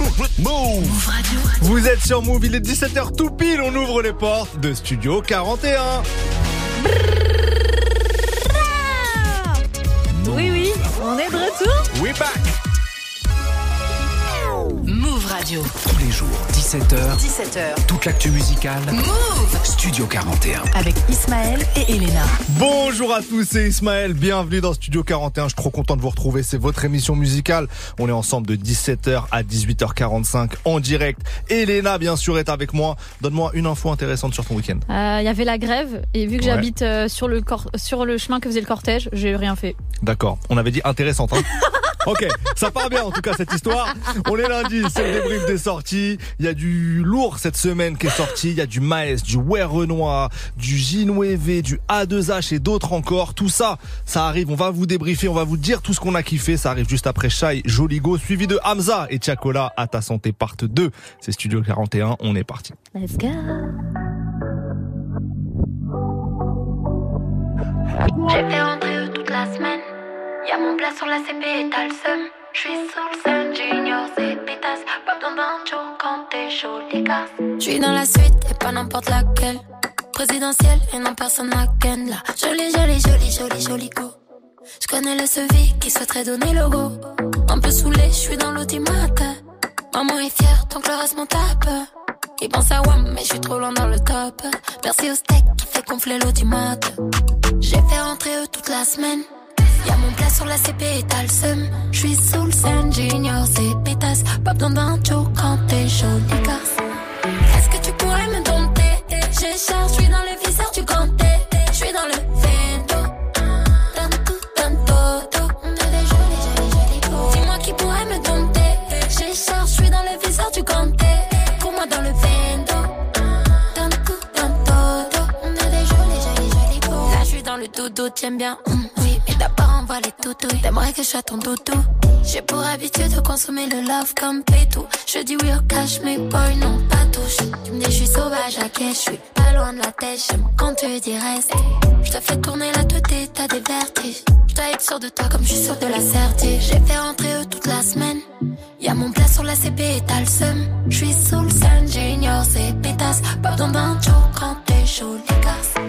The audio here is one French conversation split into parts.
Move Radio. Vous êtes sur Move, il est 17h tout pile, on ouvre les portes de Studio 41. Oui, oui, on est de retour. We back. Tous les jours, 17h. 17h. Toute l'actu musicale. Move Studio 41. Avec Ismaël et Elena. Bonjour à tous, c'est Ismaël. Bienvenue dans Studio 41. Je suis trop content de vous retrouver. C'est votre émission musicale. On est ensemble de 17h à 18h45 en direct. Elena, bien sûr, est avec moi. Donne-moi une info intéressante sur ton week-end. Il euh, y avait la grève et vu que j'habite euh, sur, le sur le chemin que faisait le cortège, j'ai rien fait. D'accord. On avait dit intéressante. Hein Ok, ça part bien en tout cas cette histoire. On est lundi, c'est le débrief des sorties. Il y a du lourd cette semaine qui est sorti. Il y a du Maes, du Ware Renoir, du J9V, du A2H et d'autres encore. Tout ça, ça arrive. On va vous débriefer, on va vous dire tout ce qu'on a kiffé. Ça arrive juste après Shai Joligo, suivi de Hamza et Tiakola à ta santé part 2. C'est Studio 41, on est parti. Let's go. J'ai fait rentrer toute la semaine. Y'a mon plat sur la CP et t'as le seum. Gars. J'suis dans la suite et pas n'importe laquelle. Présidentielle et non personne n'a ken là. Jolie, jolie, jolie, jolie, jolie go. J'connais le sevi qui souhaiterait donner le go. Un peu saoulé, j'suis dans l'ultimate. Maman est fière tant que le reste m'en tape. Il pense à WAM, mais j'suis trop loin dans le top. Merci au steak qui fait gonfler l'audimat. J'ai fait rentrer eux toute la semaine. Y'a mon plat sur la CP et t'as le seum. J'suis sous le scène, junior, c'est pétasse. Pas besoin d'un joke quand t'es chaud, Est-ce que tu pourrais me dompter? J'ai charge, j'suis dans le viseur du ganté. J'suis dans le vento. Tanto, tanto, on a des jolis, jolis, jolis Dis-moi qui pourrait me dompter. J'ai charge, j'suis dans le viseur du ganté. Pour moi dans le vento. Tanto, tanto, on a des jolis, jolis, jolis Là, j'suis dans le dodo, t'aimes bien. Mm envoie les toutous. T'aimerais que je sois ton doudou. J'ai pour habitude de consommer le love comme pétou. Je dis oui au cash, mais boy, non, pas touche. Tu me dis, je suis sauvage, à je suis pas loin de la tête. J'aime quand tu dis reste. Je te fais tourner la tête, t'as des vertiges. Je dois être sûr de toi comme je suis sûr de la certitude. J'ai fait rentrer eux toute la semaine. Y'a mon plat sur la CP et t'as le seum. J'suis sous le sun, j'ignore ces pétasses. Pardon d'un jour quand t'es chaud, les gars.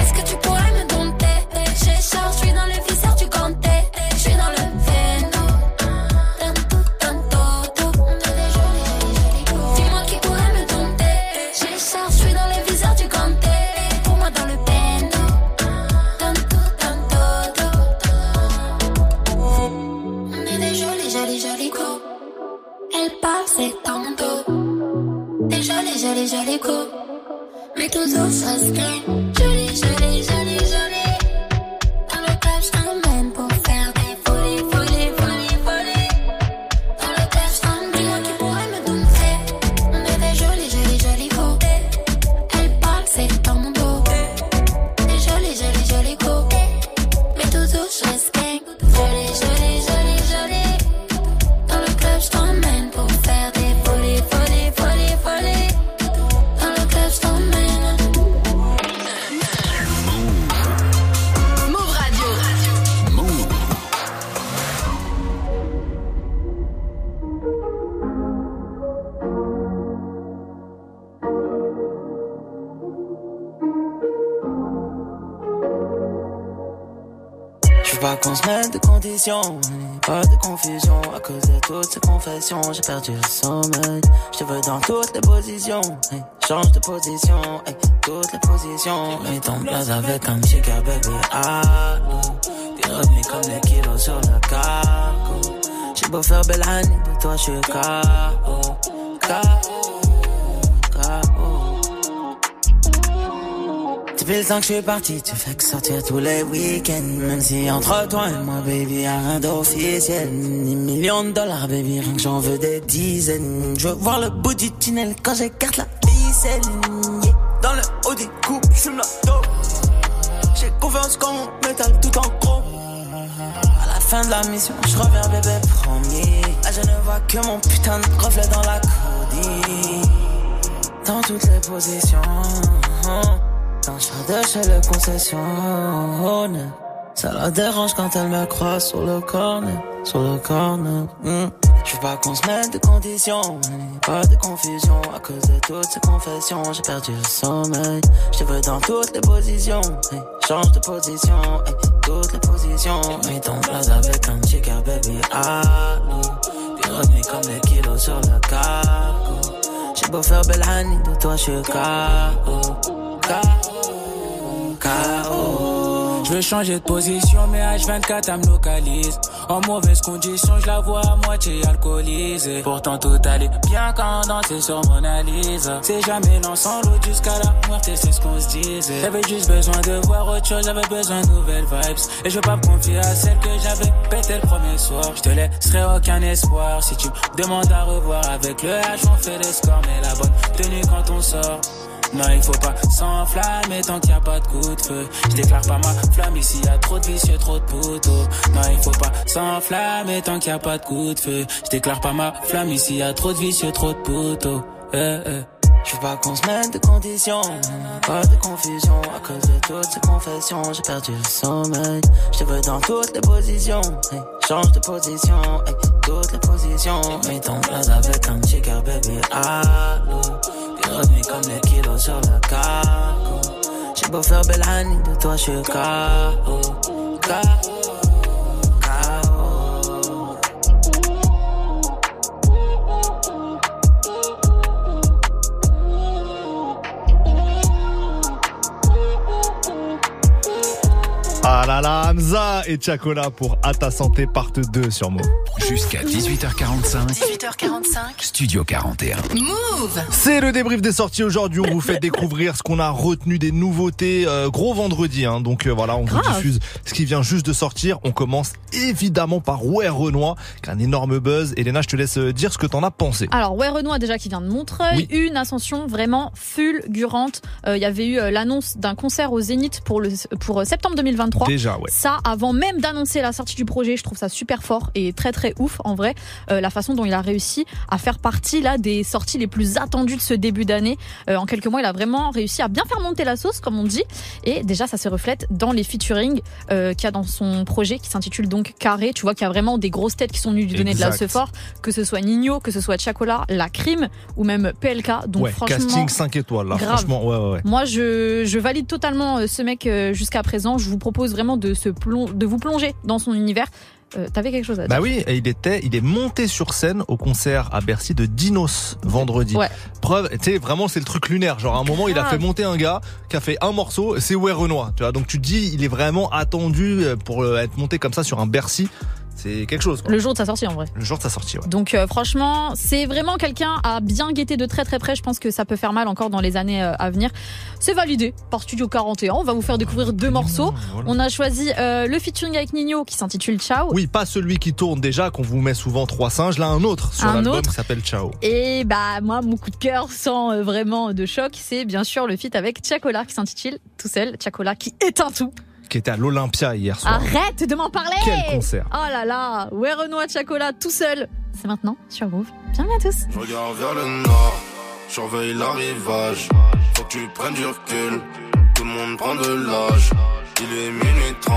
Est-ce que tu pourrais me dompter? J'ai charge, joli, joli coup. Mais toujours ça se pas de confusion à cause de toutes ces confessions. J'ai perdu le sommeil, je te veux dans toutes les positions. change de position, toutes les positions. Mets ton place avec un chica baby, ah, T'es revenu comme des kilos sur le cargo. J'ai beau faire belle année, de toi je suis KO, Depuis le temps que je suis parti, tu fais que sortir tous les week-ends. Même si entre toi et moi, baby, y'a rien d'officiel. Ni millions de dollars, baby, rien que j'en veux des dizaines. Je veux voir le bout du tunnel quand j'écarte la ficelle. Dans le haut des coups, j'fume la dope. J'ai confiance quand on métal tout en gros. À la fin de la mission, je reviens bébé premier. Là je ne vois que mon putain de reflet dans la codie. Dans toutes les positions. Je de chez le concessionnaire Ça la dérange quand elle me croise sur le corner, sur le corner. Hmm. Je veux pas qu'on se mette de conditions, pas de confusion à cause de toutes ces confessions. J'ai perdu le sommeil, je te veux dans toutes les positions. change de position, toutes les positions. Mis ton place avec un chica baby, allô. T'es revenu comme les kilos sur le cargo. J'ai beau faire belle de toi je suis KO. Je veux changer de position, mais H24 elle me localise. En mauvaise condition, je la vois à moitié alcoolisée. Pourtant tout allait bien quand on dansait sur mon analyse. C'est jamais l'ensemble jusqu'à la mort, c'est ce qu'on se disait. J'avais juste besoin de voir autre chose, j'avais besoin de nouvelles vibes. Et je veux pas me confier à celle que j'avais pété le premier soir. Je te laisserai aucun espoir si tu me demandes à revoir avec le H, on fait les scores, mais la bonne tenue quand on sort. Non, il faut pas s'enflammer tant qu'il n'y a pas de coup de feu. Je déclare pas ma flamme ici, y a trop de vicieux, trop de poteaux. Non, il faut pas s'enflammer tant qu'il n'y a pas de coup de feu. Je pas ma flamme ici, y a trop de vicieux, trop de poteaux. Eh, eh. Je veux pas qu'on se mette de conditions, pas de confusion à cause de toutes ces confessions. J'ai perdu le sommeil, je te veux dans toutes les positions. change de position, toutes les positions. J'ai mis ton avec un chica baby, allô. Revenu comme les kilos sur le cargo. J'ai beau faire belle de toi je suis KO. KO. Ah là là, Hamza et Chacola pour À ta santé part 2 sur Move. Jusqu'à 18h45. 18h45. Studio 41. Move C'est le débrief des sorties aujourd'hui. On vous fait découvrir ce qu'on a retenu des nouveautés. Euh, gros vendredi, hein. donc euh, voilà, on vous diffuse ce qui vient juste de sortir. On commence évidemment par Ouais Renoir, qui a un énorme buzz. Elena, je te laisse euh, dire ce que t'en as pensé. Alors Ouais Renoir déjà qui vient de Montreuil, une ascension vraiment fulgurante. Il y avait eu l'annonce d'un concert au Zénith pour le pour septembre 2023. Déjà, ouais. Ça, avant même d'annoncer la sortie du projet, je trouve ça super fort et très très ouf en vrai. Euh, la façon dont il a réussi à faire partie là des sorties les plus attendues de ce début d'année. Euh, en quelques mois, il a vraiment réussi à bien faire monter la sauce, comme on dit. Et déjà, ça se reflète dans les featuring euh, qu'il y a dans son projet qui s'intitule donc Carré. Tu vois qu'il y a vraiment des grosses têtes qui sont venues lui donner de la fort, que ce soit Nino, que ce soit Chacola, La Crime ou même PLK. Donc ouais, franchement, casting 5 étoiles là. Franchement, ouais, ouais. Moi, je, je valide totalement ce mec jusqu'à présent. Je vous propose vraiment de, se de vous plonger dans son univers. Euh, T'avais quelque chose à dire Bah oui, il était, il est monté sur scène au concert à Bercy de Dinos vendredi. Ouais. Preuve, tu sais, vraiment c'est le truc lunaire. Genre à un moment, il a fait monter un gars qui a fait un morceau, c'est Ouais Renoir. Tu vois, donc tu te dis, il est vraiment attendu pour euh, être monté comme ça sur un Bercy c'est quelque chose. Le jour de sa sortie en vrai. Le jour de sa sortie, ouais. Donc euh, franchement, c'est vraiment quelqu'un à bien guetter de très très près. Je pense que ça peut faire mal encore dans les années euh, à venir. C'est validé par Studio 41. On va vous faire découvrir deux morceaux. On a choisi euh, le featuring avec Nino qui s'intitule Ciao. Oui, pas celui qui tourne déjà, qu'on vous met souvent trois singes. Là, un autre sur l'album qui s'appelle Ciao. Et bah moi, mon coup de cœur, sans vraiment de choc, c'est bien sûr le feat avec Chacola qui s'intitule Tout seul. Chacola qui éteint tout qui était à l'Olympia hier soir. Arrête de m'en parler Quel concert Oh là là Ouais Renoir Chocolat tout seul C'est maintenant sur Move. Bienvenue à tous Je regarde vers le nord, surveille l'arrivage. Faut que tu prennes du recul, tout le monde prend de l'âge. Il est minuit 30,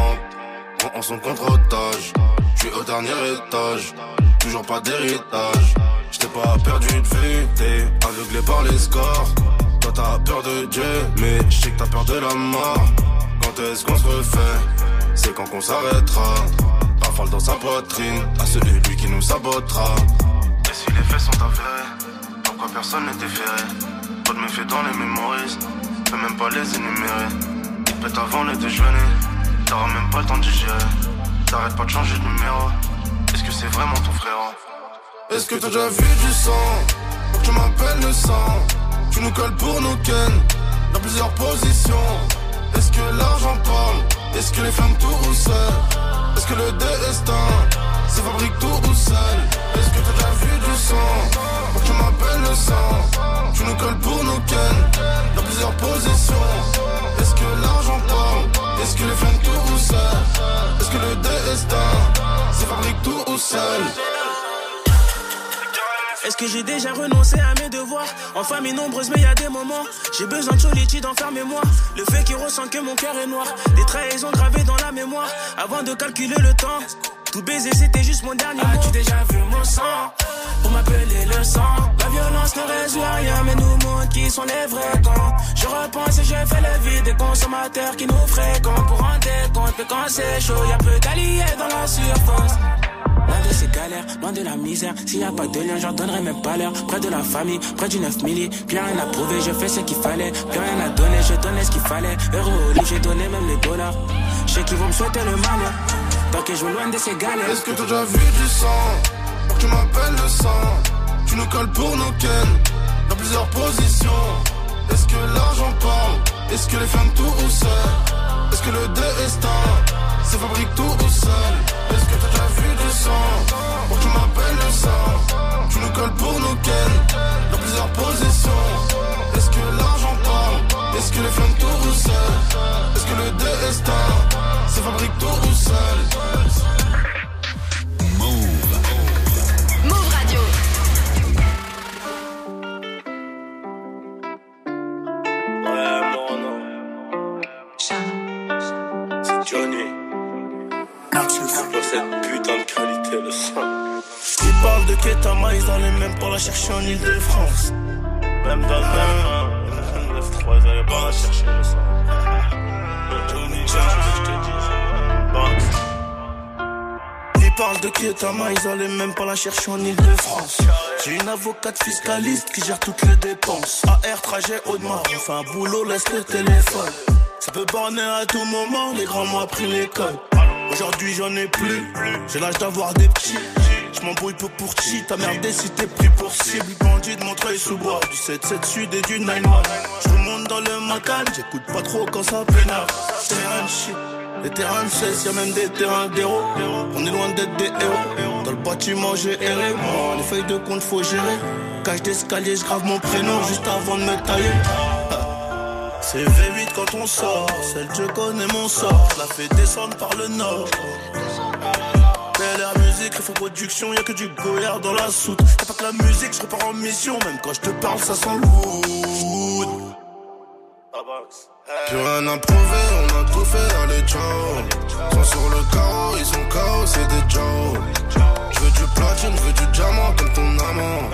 on en son contre-otage. Je suis au dernier étage, toujours pas d'héritage. J't'ai pas perdu de vue, t'es aveuglé par les scores. Toi t'as peur de Dieu, mais j'sais que t'as peur de la mort. Quand est-ce qu'on se refait C'est quand qu'on s'arrêtera. Rafale dans sa poitrine, à celui lui qui nous sabotera. Et si les faits sont avérés, pourquoi personne n'est déféré? Pas de méfier dans les mémories, peux même pas les énumérer. Il pète avant le déjeuner, t'auras même pas le temps de digérer. T'arrêtes pas de changer de numéro, est-ce que c'est vraiment ton frère? Est-ce que t'as déjà vu du sang? Tu m'appelles le sang Tu nous colles pour nos ken, dans plusieurs positions. Est-ce que l'argent parle? Est-ce que les femmes tout seules Est-ce que le destin se fabrique tout ou seul Est-ce que t'as déjà vu du sang? Faut tu m'appelles le sang. Tu nous colles pour nos ken Dans plusieurs positions. Est-ce que l'argent parle? Est-ce que les femmes tout seules Est-ce que le destin se fabrique tout ou seul est-ce que j'ai déjà renoncé à mes devoirs En famille nombreuse, mais y a des moments. J'ai besoin de solitude, enfermez-moi. Le fait qui ressent que mon cœur est noir. Des trahisons gravées dans la mémoire. Avant de calculer le temps. Tout baiser, c'était juste mon dernier Tu mot. As-tu déjà vu mon sang Pour m'appeler le sang? La violence ne résout rien, mais nous montre qui sont les vrais quand Je repense et je fais la vie des consommateurs qui nous fréquentent. Pour rendre compte que quand c'est chaud, y a peu d'alliés dans la surface. Loin de ces galères, loin de la misère. S'il y a pas de lien, j'en donnerai même pas l'heure. Près de la famille, près du 9 milli. Plus rien à prouver, je fais ce qu'il fallait. Plus rien à donner, je donnais ce qu'il fallait. Euro au lit, j'ai donné même les dollars. Je sais qu'ils vont me souhaiter le mal. Tant que je veux loin de ces galères. Est-ce que t'as déjà vu du sang? Tu m'appelles le sang. Tu nous colles pour nos ken. Dans plusieurs positions. Est-ce que l'argent parle? Est-ce que les femmes tout ou Est-ce que le destin se fabrique tout ou seul Est-ce que t'as déjà vu du sang Pour tu m'appelles le sang Tu nous colles pour nos ken. Dans plusieurs positions. Est-ce que l'argent parle Est-ce que les femmes tout ou seul Est-ce que le destin se fabrique tout ou seul de Ketama, ils allaient même pas la chercher en Ile-de-France. Même dans le même 9-3, ils allaient pas la chercher, le sang. Johnny. Box. Ils parlent de Ketama, ils allaient même pas la chercher en Ile-de-France. J'ai une avocate fiscaliste qui gère toutes les dépenses. AR, trajet, Audemars, on fait un boulot, laisse le téléphone. Ça peut borner à tout moment, les grands m'ont appris l'école. Aujourd'hui j'en ai plus, j'ai l'âge d'avoir des petits. Je m'embrouille peu pour chi, ta merde si t'es pris pour cible. Bandit de Montreuil sous bois, du 7-7 sud et du 9-1. Je remonte dans le macan, j'écoute pas trop quand ça pénale. Terrain shit. Les terrains de 16, y'a même des terrains d'héros. On est loin d'être des héros. Dans le bâtiment, j'ai erré. Moi, les feuilles de compte, faut gérer. Cage d'escalier, je grave mon prénom juste avant de me tailler. C'est V8 quand on sort, celle je connais mon sort, la fais descendre par le nord. Air musique, refait production, y'a que du goyard dans la soute. Y'a pas que la musique, je repars en mission, même quand je te parle, ça sent lourd. Plus rien à prouver, on a tout fait, allez ciao. Sont sur le carreau, ils sont chaos, c'est des Joe Je veux du platine, je veux du diamant comme ton amant.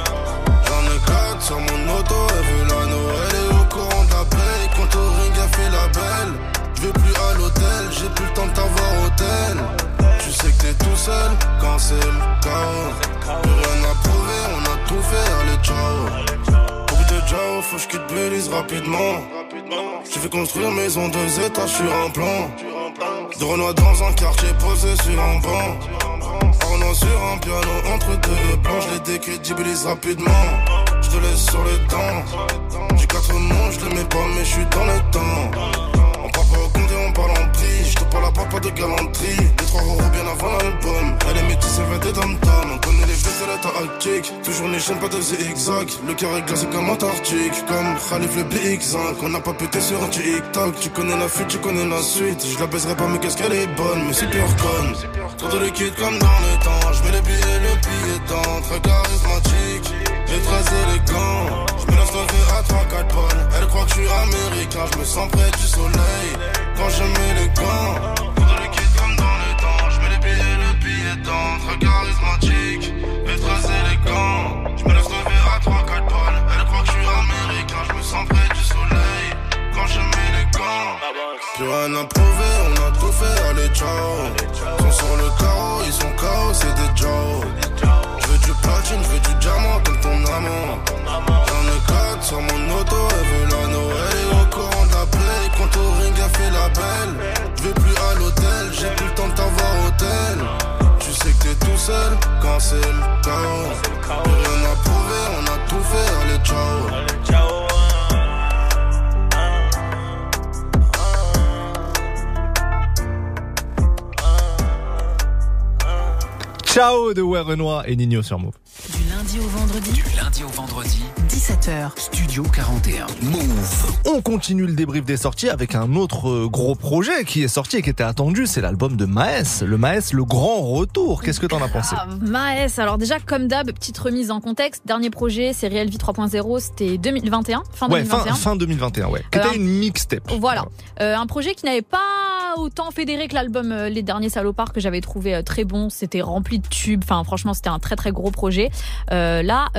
J'en ai quatre sur mon auto, elle veut la Noël au courant de la paye, quand au ring a fait la belle. Je vais plus à l'hôtel, j'ai plus le temps de t'avoir hôtel Tu sais que t'es tout seul quand c'est le chaos rien à prouver, on a tout fait, allez ciao Beaucoup de Jao, faut que je quitte Belize rapidement j'ai fait construire maison deux étages sur un plan. De Renoir dans un quartier posé sur un banc. Arnaud sur un piano entre deux plans. Je les décrédibilise rapidement. Je te laisse sur les dents. J'ai quatre noms, je les mets pas, mais je suis dans le temps. On parle pas au compte et on parle en prix. Je te parle à papa de galanterie. Les trois euros bien avant l'album. Elle est métisse, elle fait des dom On connaît les faits, c'est la tactique. Toujours les chaînes, pas de zigzag. Le est glacé comme Antarctique. Comme Khalif le BX5. On n'a pas pété sur un TikTok. Tu connais la fuite, tu connais la suite. Je la baiserai pas, mais qu'est-ce qu'elle est bonne? Mais super conne. Trop de liquide comme dans le temps. Je mets les billets, le billet dans. Très charismatique. Et très élégant. Je me lever à 3-4 bonnes. Elle croit que je suis américain. Je me sens près du soleil. Quand je mets les gants. Charismatique. Très élégant. Je à 3-4 bonnes. Elle croit que je suis américain. Je sens près du soleil. Quand je les gants. On a tout fait, allez ciao Sont sur le carreau, ils sont chaos, c'est des Joe Je du platine, je du diamant comme ton amant J'en ai quatre sur mon auto, elle veut la Noël Et au courant de quand au ring a fait la belle plus à l'hôtel, j'ai plus le temps de t'avoir hôtel sais que t'es tout seul quand c'est le chaos à prouver, on a tout fait, allez ciao Ciao de Ouais Renoir et Nino sur Move. Du lundi au vendredi. Du lundi au vendredi, 17h. Studio 41. Move. On continue le débrief des sorties avec un autre euh, gros projet qui est sorti et qui était attendu, c'est l'album de Maes. Le Maes, le grand retour. Qu'est-ce que t'en as pensé? Maes, alors déjà comme d'hab, petite remise en contexte. Dernier projet, c'est Real Vie 3.0, c'était 2021, fin Ouais, fin, 2021. fin 2021, ouais. Qui était Euh, une mixtape. Voilà, Euh, un projet qui n'avait pas autant fédéré que l'album euh, Les Derniers Salopards que j'avais trouvé très bon. C'était rempli de tubes. Enfin, franchement, c'était un très très gros projet. Euh, là,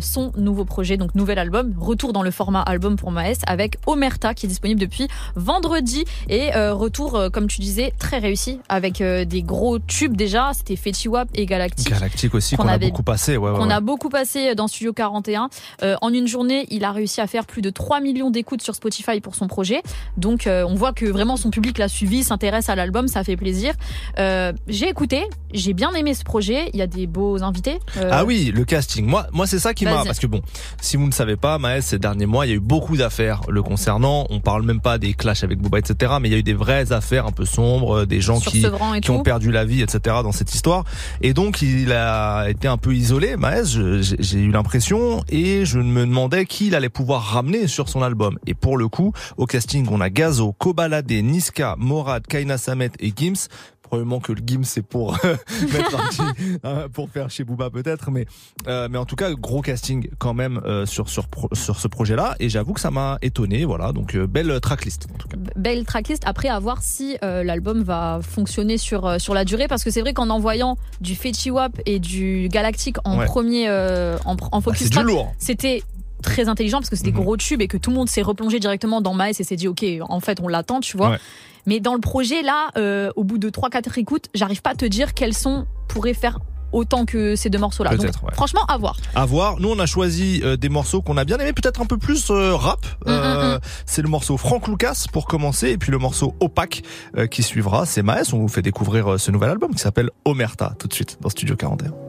son nouveau projet, donc nouvel album, retour dans le format album pour Maes avec Omerta qui est disponible depuis vendredi et euh, retour, euh, comme tu disais, très réussi avec euh, des gros tubes déjà. C'était Fetty Wap et Galactic. Galactique aussi, Qu'on qu'on a avait- beaucoup passé. Ouais, ouais. a beaucoup passé dans Studio 41. Euh, en une journée, il a réussi à faire plus de 3 millions d'écoutes sur Spotify pour son projet. Donc on voit que vraiment son public l'a suivi, s'intéresse à l'album, ça fait plaisir. J'ai écouté, j'ai bien aimé ce projet, il y a des beaux invités. Ah oui, le casting. Moi, moi, c'est ça qui m'a, parce que bon, si vous ne savez pas, Maës, ces derniers mois, il y a eu beaucoup d'affaires le concernant. On parle même pas des clashs avec Booba, etc. Mais il y a eu des vraies affaires un peu sombres, euh, des gens sur qui, ont perdu la vie, etc. dans cette histoire. Et donc, il a été un peu isolé, j'ai j'ai eu l'impression, et je me demandais qui il allait pouvoir ramener sur son album. Et pour le coup, au casting, on a Gazo, Kobalade, Niska, Morad, Kaina Samet et Gims. Probablement que le Gims c'est pour mettre un petit, hein, pour faire chez Booba peut-être, mais euh, mais en tout cas gros casting quand même euh, sur sur sur ce projet-là. Et j'avoue que ça m'a étonné, voilà. Donc euh, belle tracklist en tout cas. Belle tracklist. Après, à voir si euh, l'album va fonctionner sur euh, sur la durée, parce que c'est vrai qu'en envoyant du Fetty Wap et du Galactic en Ouais. premier euh, en, en Bah, focus track, c'était très intelligent parce que c'était Mhm. gros tubes et que tout le monde s'est replongé directement dans Maes et s'est dit ok en fait on l'attend tu vois Ouais. Mais dans le projet là euh, au bout de 3-4 écoutes j'arrive pas à te dire quels sons pourraient faire autant que ces deux morceaux là donc ouais. franchement à voir À voir. Nous, on a choisi euh, des morceaux qu'on a bien aimés, peut-être un peu plus euh, rap. Mm, Euh, C'est le morceau Frank Lucas pour commencer, et puis le morceau Opaque qui suivra. C'est Maes. On vous fait découvrir ce nouvel album qui s'appelle Omerta tout de suite dans Studio 41.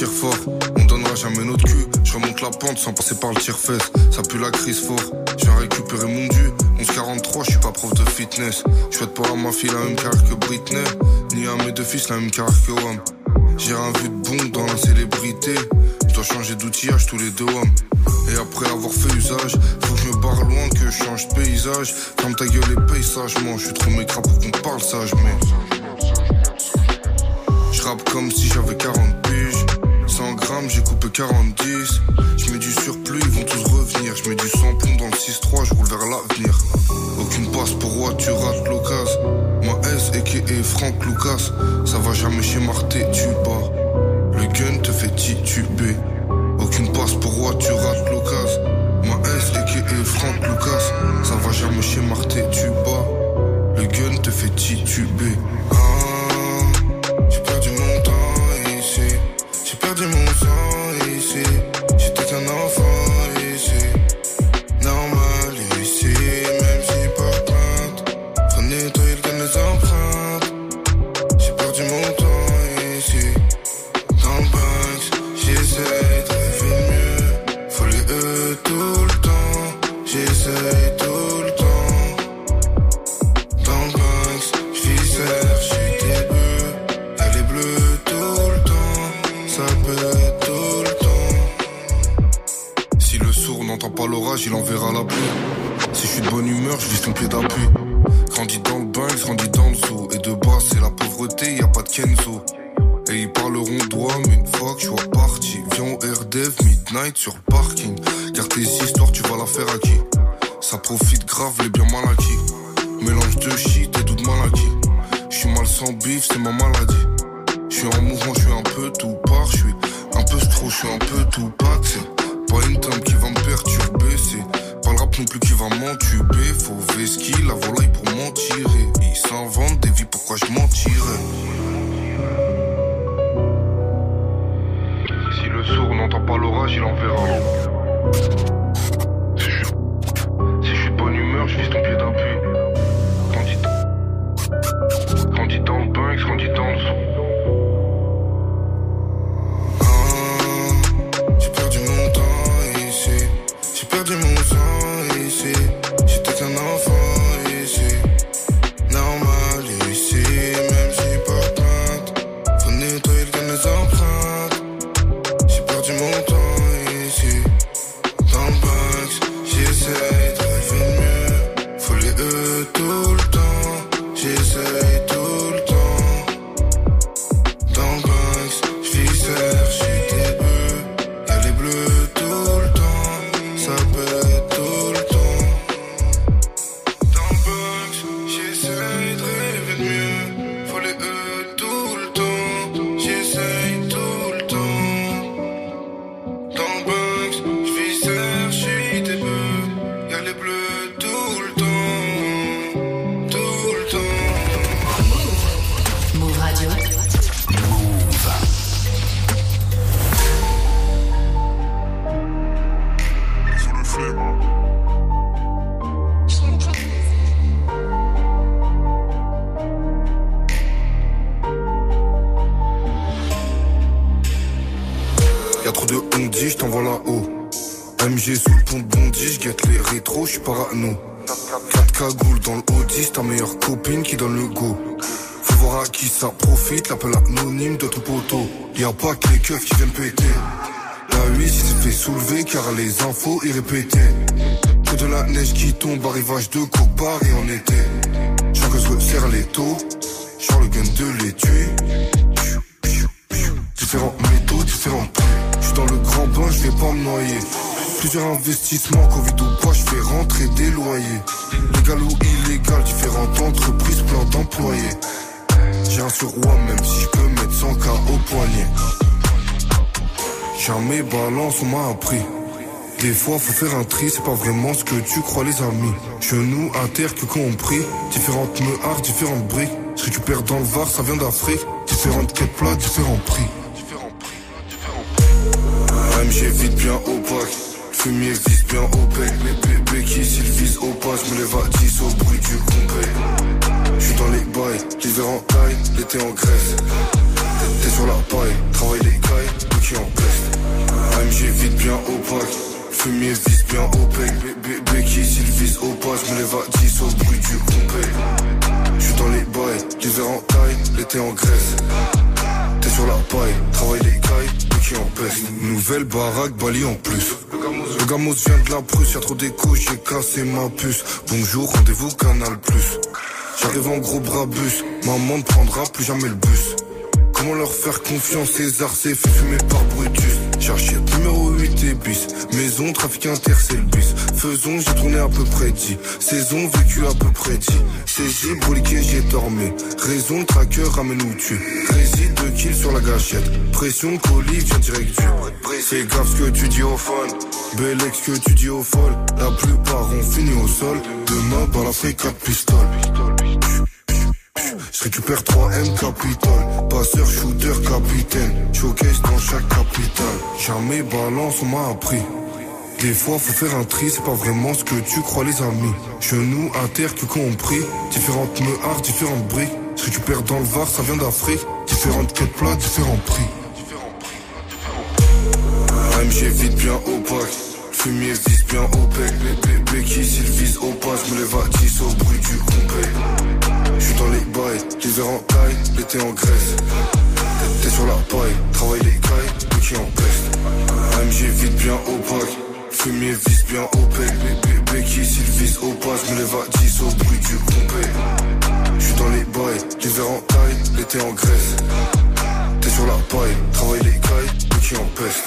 Tire fort, on donnera jamais notre cul. Je remonte la pente sans passer par le tire-fesse. Ça pue la crise fort. Je viens récupérer mon dû. 1143, je suis pas prof de fitness. Je souhaite pas à ma fille la même carrière que Britney. Ni à mes deux fils la même carrière que Wham. J'ai un de bon dans la célébrité. Je dois changer d'outillage tous les deux hommes. Et après avoir fait usage, faut que je me barre loin, que je change de paysage. Ferme ta gueule et paye sagement. Je suis trop mécra pour qu'on parle sage, mais. Je rappe comme si j'avais 40 piges. 100 grammes, j'ai coupé 40 Je mets du surplus, ils vont tous revenir. Je mets du samplon dans le 6-3, je roule vers l'avenir. Aucune passe pour roi, tu rates l'occasion. Moi S, et Franck Lucas. Ça va jamais chez Marté, tu bats. Le gun te fait tituber. Aucune passe pour roi, tu rates l'occasion. Moi S, et Franck Lucas. Ça va jamais chez Marté, tu bats. Le gun te fait tituber. Ah. C'est pas vraiment ce que tu crois, les amis. Genoux à terre que compris. Différentes meuhards, différentes briques. Tu perds dans le Var, ça vient d'Afrique. Différentes quêtes plats, différents prix. Le gamos vient de la Prusse, y'a trop d'écho, j'ai cassé ma puce. Bonjour, rendez-vous Canal Plus. J'arrive en gros brabus, maman ne prendra plus jamais le bus. Comment leur faire confiance, César s'est fait fumer par Brutus. Chercher numéro 8 et bis, maison, trafic inter, c'est le bis. Faisons, j'ai tourné à peu près 10, saison, vécu à peu près 10. Saisi, broliqué, j'ai dormi. Raison, tracker, ramène où tu. Réside de kill sur la gâchette. Pression, colis, vient direct du. Fais gaffe ce que tu dis au fun. Bel ex que tu dis au folle. La plupart ont fini au sol. Demain, par la fait 4 pistoles. Je récupère 3M Capitol Passeur, shooter, capitaine. Showcase dans chaque capitale. Jamais balance, on m'a appris. Des fois faut faire un tri, c'est pas vraiment ce que tu crois les amis. Genoux à terre que compris. Différentes meuhards, différentes briques. Tu perds dans le Var, ça vient d'Afrique. Différentes quêtes plats, différents prix. AMG vite bien opaque Fumier vise bien bec. Les bébés qui s'ils visent au pas Je me à 10 au bruit du compé J'suis dans les bails, l'hiver en taille, l'été en Grèce. T'es sur la paille, travaille les cailles, qui en peste. AMG vite bien opaque, fumier vise bien. Les bébés qui s'ils visent au pas, je me lève à 10 au bruit du compé. J'suis dans les bails, l'hiver en taille, l'été en Grèce. T'es sur la paille, travaille les cailles, qui en peste.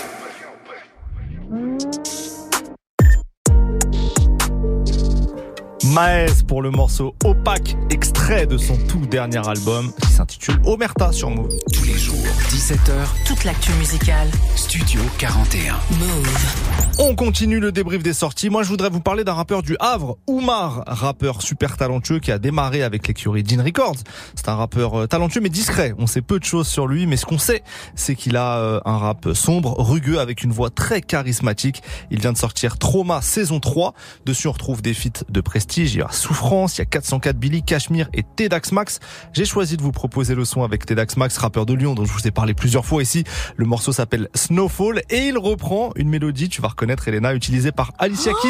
Maes pour le morceau Opaque, extrait de son tout dernier album qui s'intitule Omerta sur Move. Tous les jours, 17h, Toute l'actu musicale. Studio 41. Move. On continue le débrief des sorties. Moi, je voudrais vous parler d'un rappeur du Havre, Oumar, rappeur super talentueux qui a démarré avec l'écurie Dean Records. C'est un rappeur euh, talentueux mais discret. On sait peu de choses sur lui, mais ce qu'on sait, c'est qu'il a euh, un rap sombre, rugueux, avec une voix très charismatique. Il vient de sortir Trauma saison 3. Dessus, on retrouve des feats de prestige. Il y a Souffrance, il y a 404 Billy, Cashmere et Tedax Max. J'ai choisi de vous proposer le son avec Tedax Max, rappeur de Lyon, dont je vous ai parlé plusieurs fois ici. Le morceau s'appelle Snowfall et il reprend une mélodie, tu vas reconnaître Elena, utilisée par Alicia Keys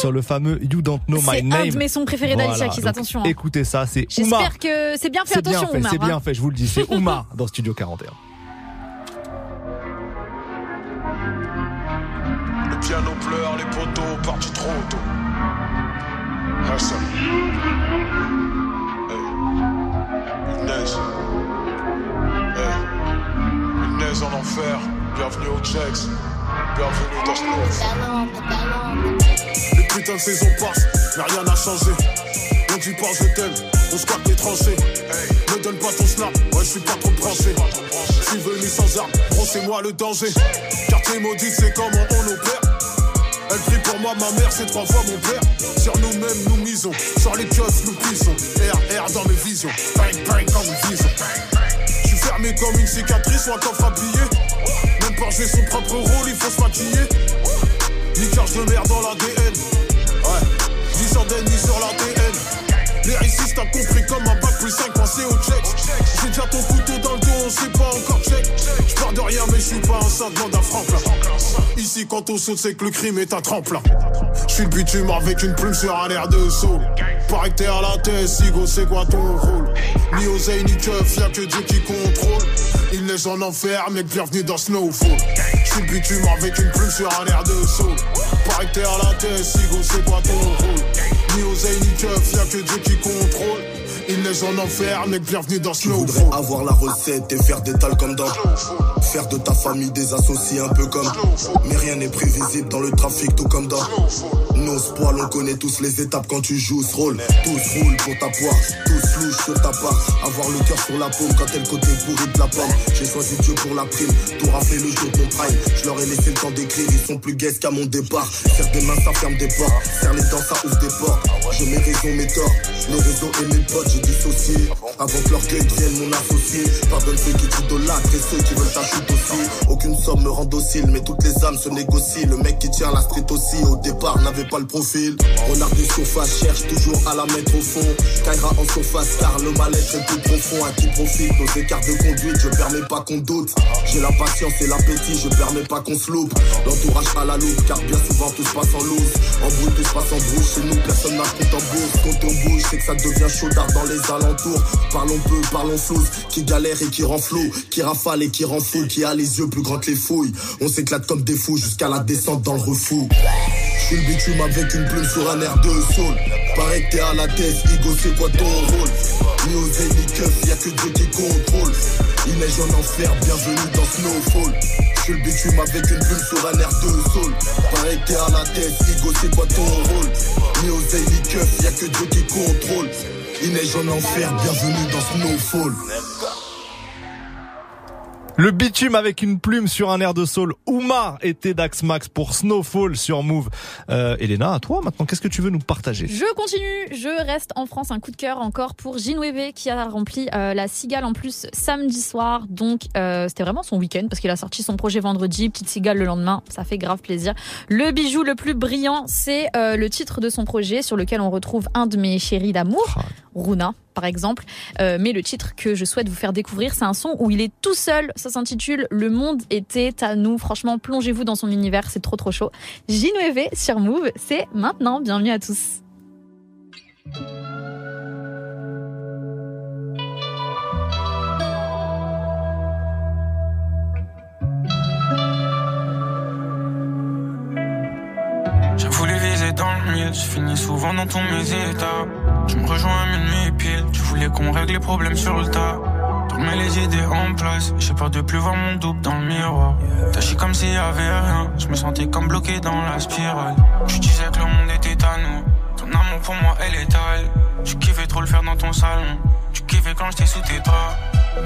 sur le fameux You Don't Know My C'est Name. un de mes sons préférés d'Alicia Voilà, Keys, donc attention. hein. Écoutez ça, c'est Oumar. J'espère que c'est bien fait, C'est bien attention fait, Oumar, c'est hein. bien fait, je vous le dis, c'est Oumar dans Studio 41. Le piano pleure, les poteaux partis trop tôt. Ça. Hey. Une neige. Hey. En enfer. Bienvenue au Checks. Bienvenue dans Snow. Les putains de saisons passent, mais rien n'a changé. On dit pas je t'aime, on squatte les tranchées. Ne donne pas ton snap, ouais je suis pas trop branché. Je suis venu sans arme, brossez-moi le danger. Quartier maudit, c'est comment on opère. Elle pour moi, ma mère, c'est trois fois mon père. Sur nous-mêmes, nous misons. Sur les keufs, nous pissons. RR dans mes visions. Bang, bang, quand nous visons. Je suis fermé comme une cicatrice ou un coffre à. Même pas jouer son propre rôle, il faut se maquiller. Niquage de merde dans l'ADN. Ouais, 10 ans d'ennemis sur l'ADN. Les racistes t'as compris comme un bac plus 5 pensez au checks. J'ai déjà ton couteau dans le dos, on sait pas encore check. J'pars de rien, mais je suis pas enceinte, demande à Franklin. Ici, quand on saute, c'est que le crime est un tremplin. J'suis le bitume avec une plume sur un air de saule. Pareil que t'es à la tête, Sigo, c'est quoi ton rôle? Ni oseille, ni keuf, y'a que Dieu qui contrôle. Il neige en enfer, mec, bienvenue dans Snowfall. J'suis le bitume avec une plume sur un air de saule. Pareil que t'es à la tête, Sigo, c'est quoi ton rôle? Ni oseille, ni keuf, y'a que Dieu qui contrôle. Il neige en enfer, mec, bienvenue dans Je voudrais avoir la recette et faire des tales comme dans Faire de ta famille des associés un peu comme Mais rien n'est prévisible dans le trafic tout comme dans Nos poils on connaît tous les étapes quand tu joues ce rôle. Tous roulent pour ta poire, tous louches sur ta part. Avoir le cœur sur la paume quand elle côté pourri de la pomme. J'ai choisi Dieu pour la prime, tout rafler le jour de mon prime. Je leur ai laissé le temps d'écrire, ils sont plus gays qu'à mon départ. Faire des mains ça ferme des portes, faire les dents ça ouvre des portes. J'ai mes raisons, mes torts, mes réseaux et mes potes dissocié Avant que l'orgueil devienne mon associé. Pardonne ceux qui t'idolâtrent et ceux qui veulent ta aussi. Aucune somme me rend docile mais toutes les âmes se négocient. Le mec qui tient la street aussi au départ n'avait pas le profil. Renard des surface cherche toujours à la mettre au fond. Kaira en surface car le mal-être est plus profond. À qui profite nos écarts de conduite? Je permets pas qu'on doute. J'ai la patience et l'appétit je permets pas qu'on se loupe. L'entourage à la loupe car bien souvent tout se passe en loose. En bruit tout se passe en brouche Chez nous personne n'a compte en bourse. Quand on bouge c'est que ça devient chaudard dans les alentours. Parlons peu, parlons flouze, qui galère et qui rend flou, qui rafale et qui rend qui a les yeux plus grands que les fouilles. On s'éclate comme des fous jusqu'à la descente dans le refou. J'suis le bitume avec une plume sur un air de sol. Pareil que t'es à la tête, Igo, c'est quoi ton rôle? Ni oseille, ni keuf, y'a que Dieu qui contrôle. Il neige en enfer, bienvenue dans Snowfall. J'suis le bitume avec une plume sur un air de sol. Pareil que t'es à la tête, Igo, c'est quoi ton rôle? Ni oseille, ni keuf, y'a que Dieu qui contrôle. Il neige en enfer, bienvenue dans Snowfall. Le bitume avec une plume sur un air de sol. Oumar était Dax Max pour Snowfall sur Move. Euh, Elena, à toi maintenant, qu'est-ce que tu veux nous partager? Je continue, je reste en France. Un coup de cœur encore pour Ginwebe qui a rempli euh, la Cigale en plus samedi soir. Donc euh, c'était vraiment son week-end parce qu'il a sorti son projet vendredi, Petite Cigale le lendemain. Ça fait grave plaisir. Le bijou le plus brillant, c'est euh, le titre de son projet sur lequel on retrouve un de mes chéris d'amour, Runa par exemple. Euh, mais le titre que je souhaite vous faire découvrir, c'est un son où il est tout seul. Ça s'intitule Le monde était à nous. Franchement, plongez-vous dans son univers, c'est trop trop chaud. J9V sur Move, c'est maintenant. Bienvenue à tous. J'ai voulu viser dans le mille, je finis souvent dans ton mes états. Tu me rejoins à minuit pile, tu voulais qu'on règle les problèmes sur le tas. Tu remets les idées en place, j'ai peur de plus voir mon double dans le miroir. T'as chié comme s'il y avait rien, je me sentais comme bloqué dans la spirale. Tu disais que le monde était à nous, ton amour pour moi elle est tale. Tu kiffais trop le faire dans ton salon, tu kiffais quand j'étais sous tes draps.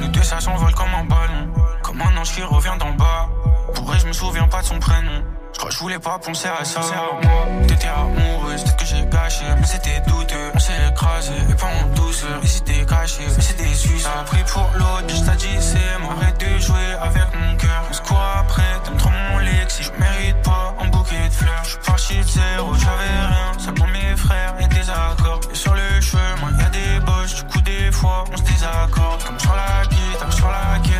Nous deux ça s'envole comme un ballon, comme un ange qui revient d'en bas. Pour vrai je me souviens pas de son prénom. Je crois que je voulais pas penser à ça. Moi, t'étais amoureuse, peut-être que j'ai gâché, mais c'était douteux. On s'est écrasé, et pas en douceur. Et c'était caché, mais c'était suisse. T'as pris pour l'autre, je t'ai dit c'est moi. Arrête de jouer avec mon cœur. On se après, t'aimes trop mon lexi. Je mérite pas un bouquet de fleurs. Je suis parti de zéro, j'avais rien. Ça pour mes frères et des accords. Et sur le chemin, y a des boches, du coup des fois on se désaccorde. Comme sur la guitare sur laquelle je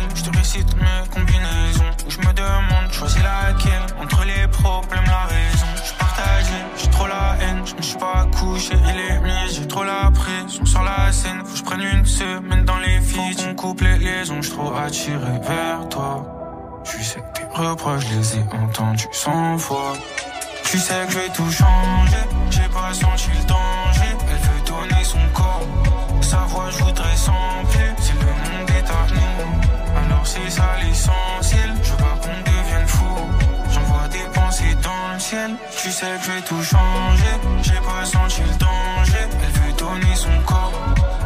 mes combinaisons. Je me demande, choisis laquelle entre les problèmes, la raison. Je partagé, j'ai trop la haine, je me suis pas couché, il est mis, j'ai trop la pression sur la scène. Faut que je prenne une semaine dans les filles, on coupe les liaisons, je trop attiré vers toi. Tu sais que tes reproches, je les ai entendus cent fois. Tu sais que je vais tout changer, j'ai pas senti le danger. Elle veut donner son corps, sa voix, je voudrais sans c'est ça l'essentiel. Je veux pas qu'on devienne fou, j'envoie des pensées dans le ciel. Tu sais que je vais tout changer, j'ai pas senti le danger. Elle veut donner son corps,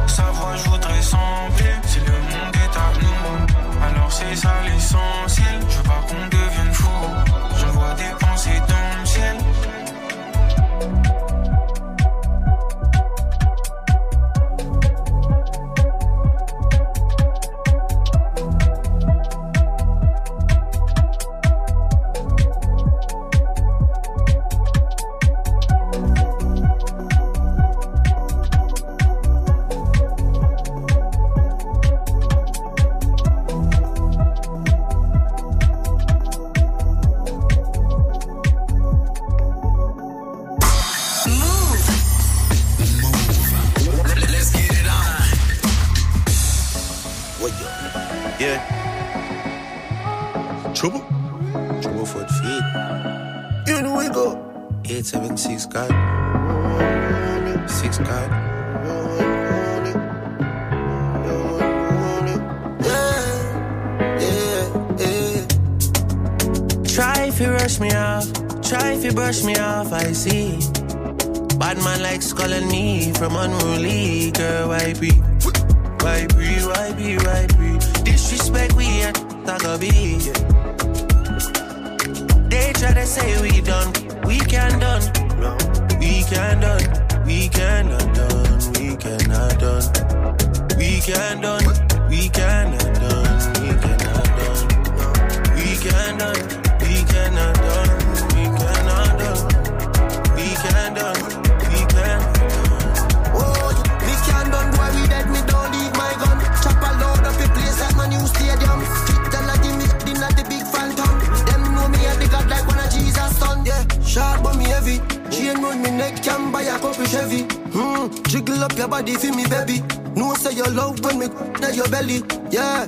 sa voix, je voudrais plus. Si le monde est à nous, alors c'est ça l'essentiel. Je veux pas qu'on devienne brush me off, I see. Bad man likes calling me from unruly, girl, why be? Why be, why be, why be? Disrespect we at Tagabi. They try to say we done, we can done. No, we can done, we cannot done, we cannot done. We can done, up your body for me, baby. No say your love when me at your belly. Yeah,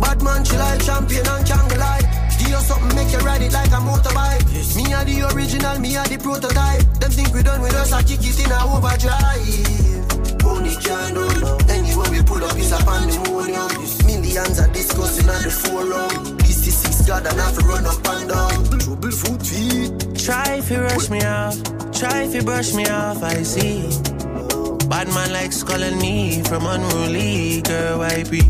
bad man, she like champion and can't lie. Give you something, make you ride it like a motorbike. Me are the original, me are the prototype. Them think we done with us, I kick it in a overdrive. Only can do Anywhere we pull up is a pandemonium. Millions are discussing on the forum. This is six God and have to run up and down. Trouble foot feet. Try if you rush me off, try if you brush me off, I see. Bad man likes calling me from unruly, girl, why be?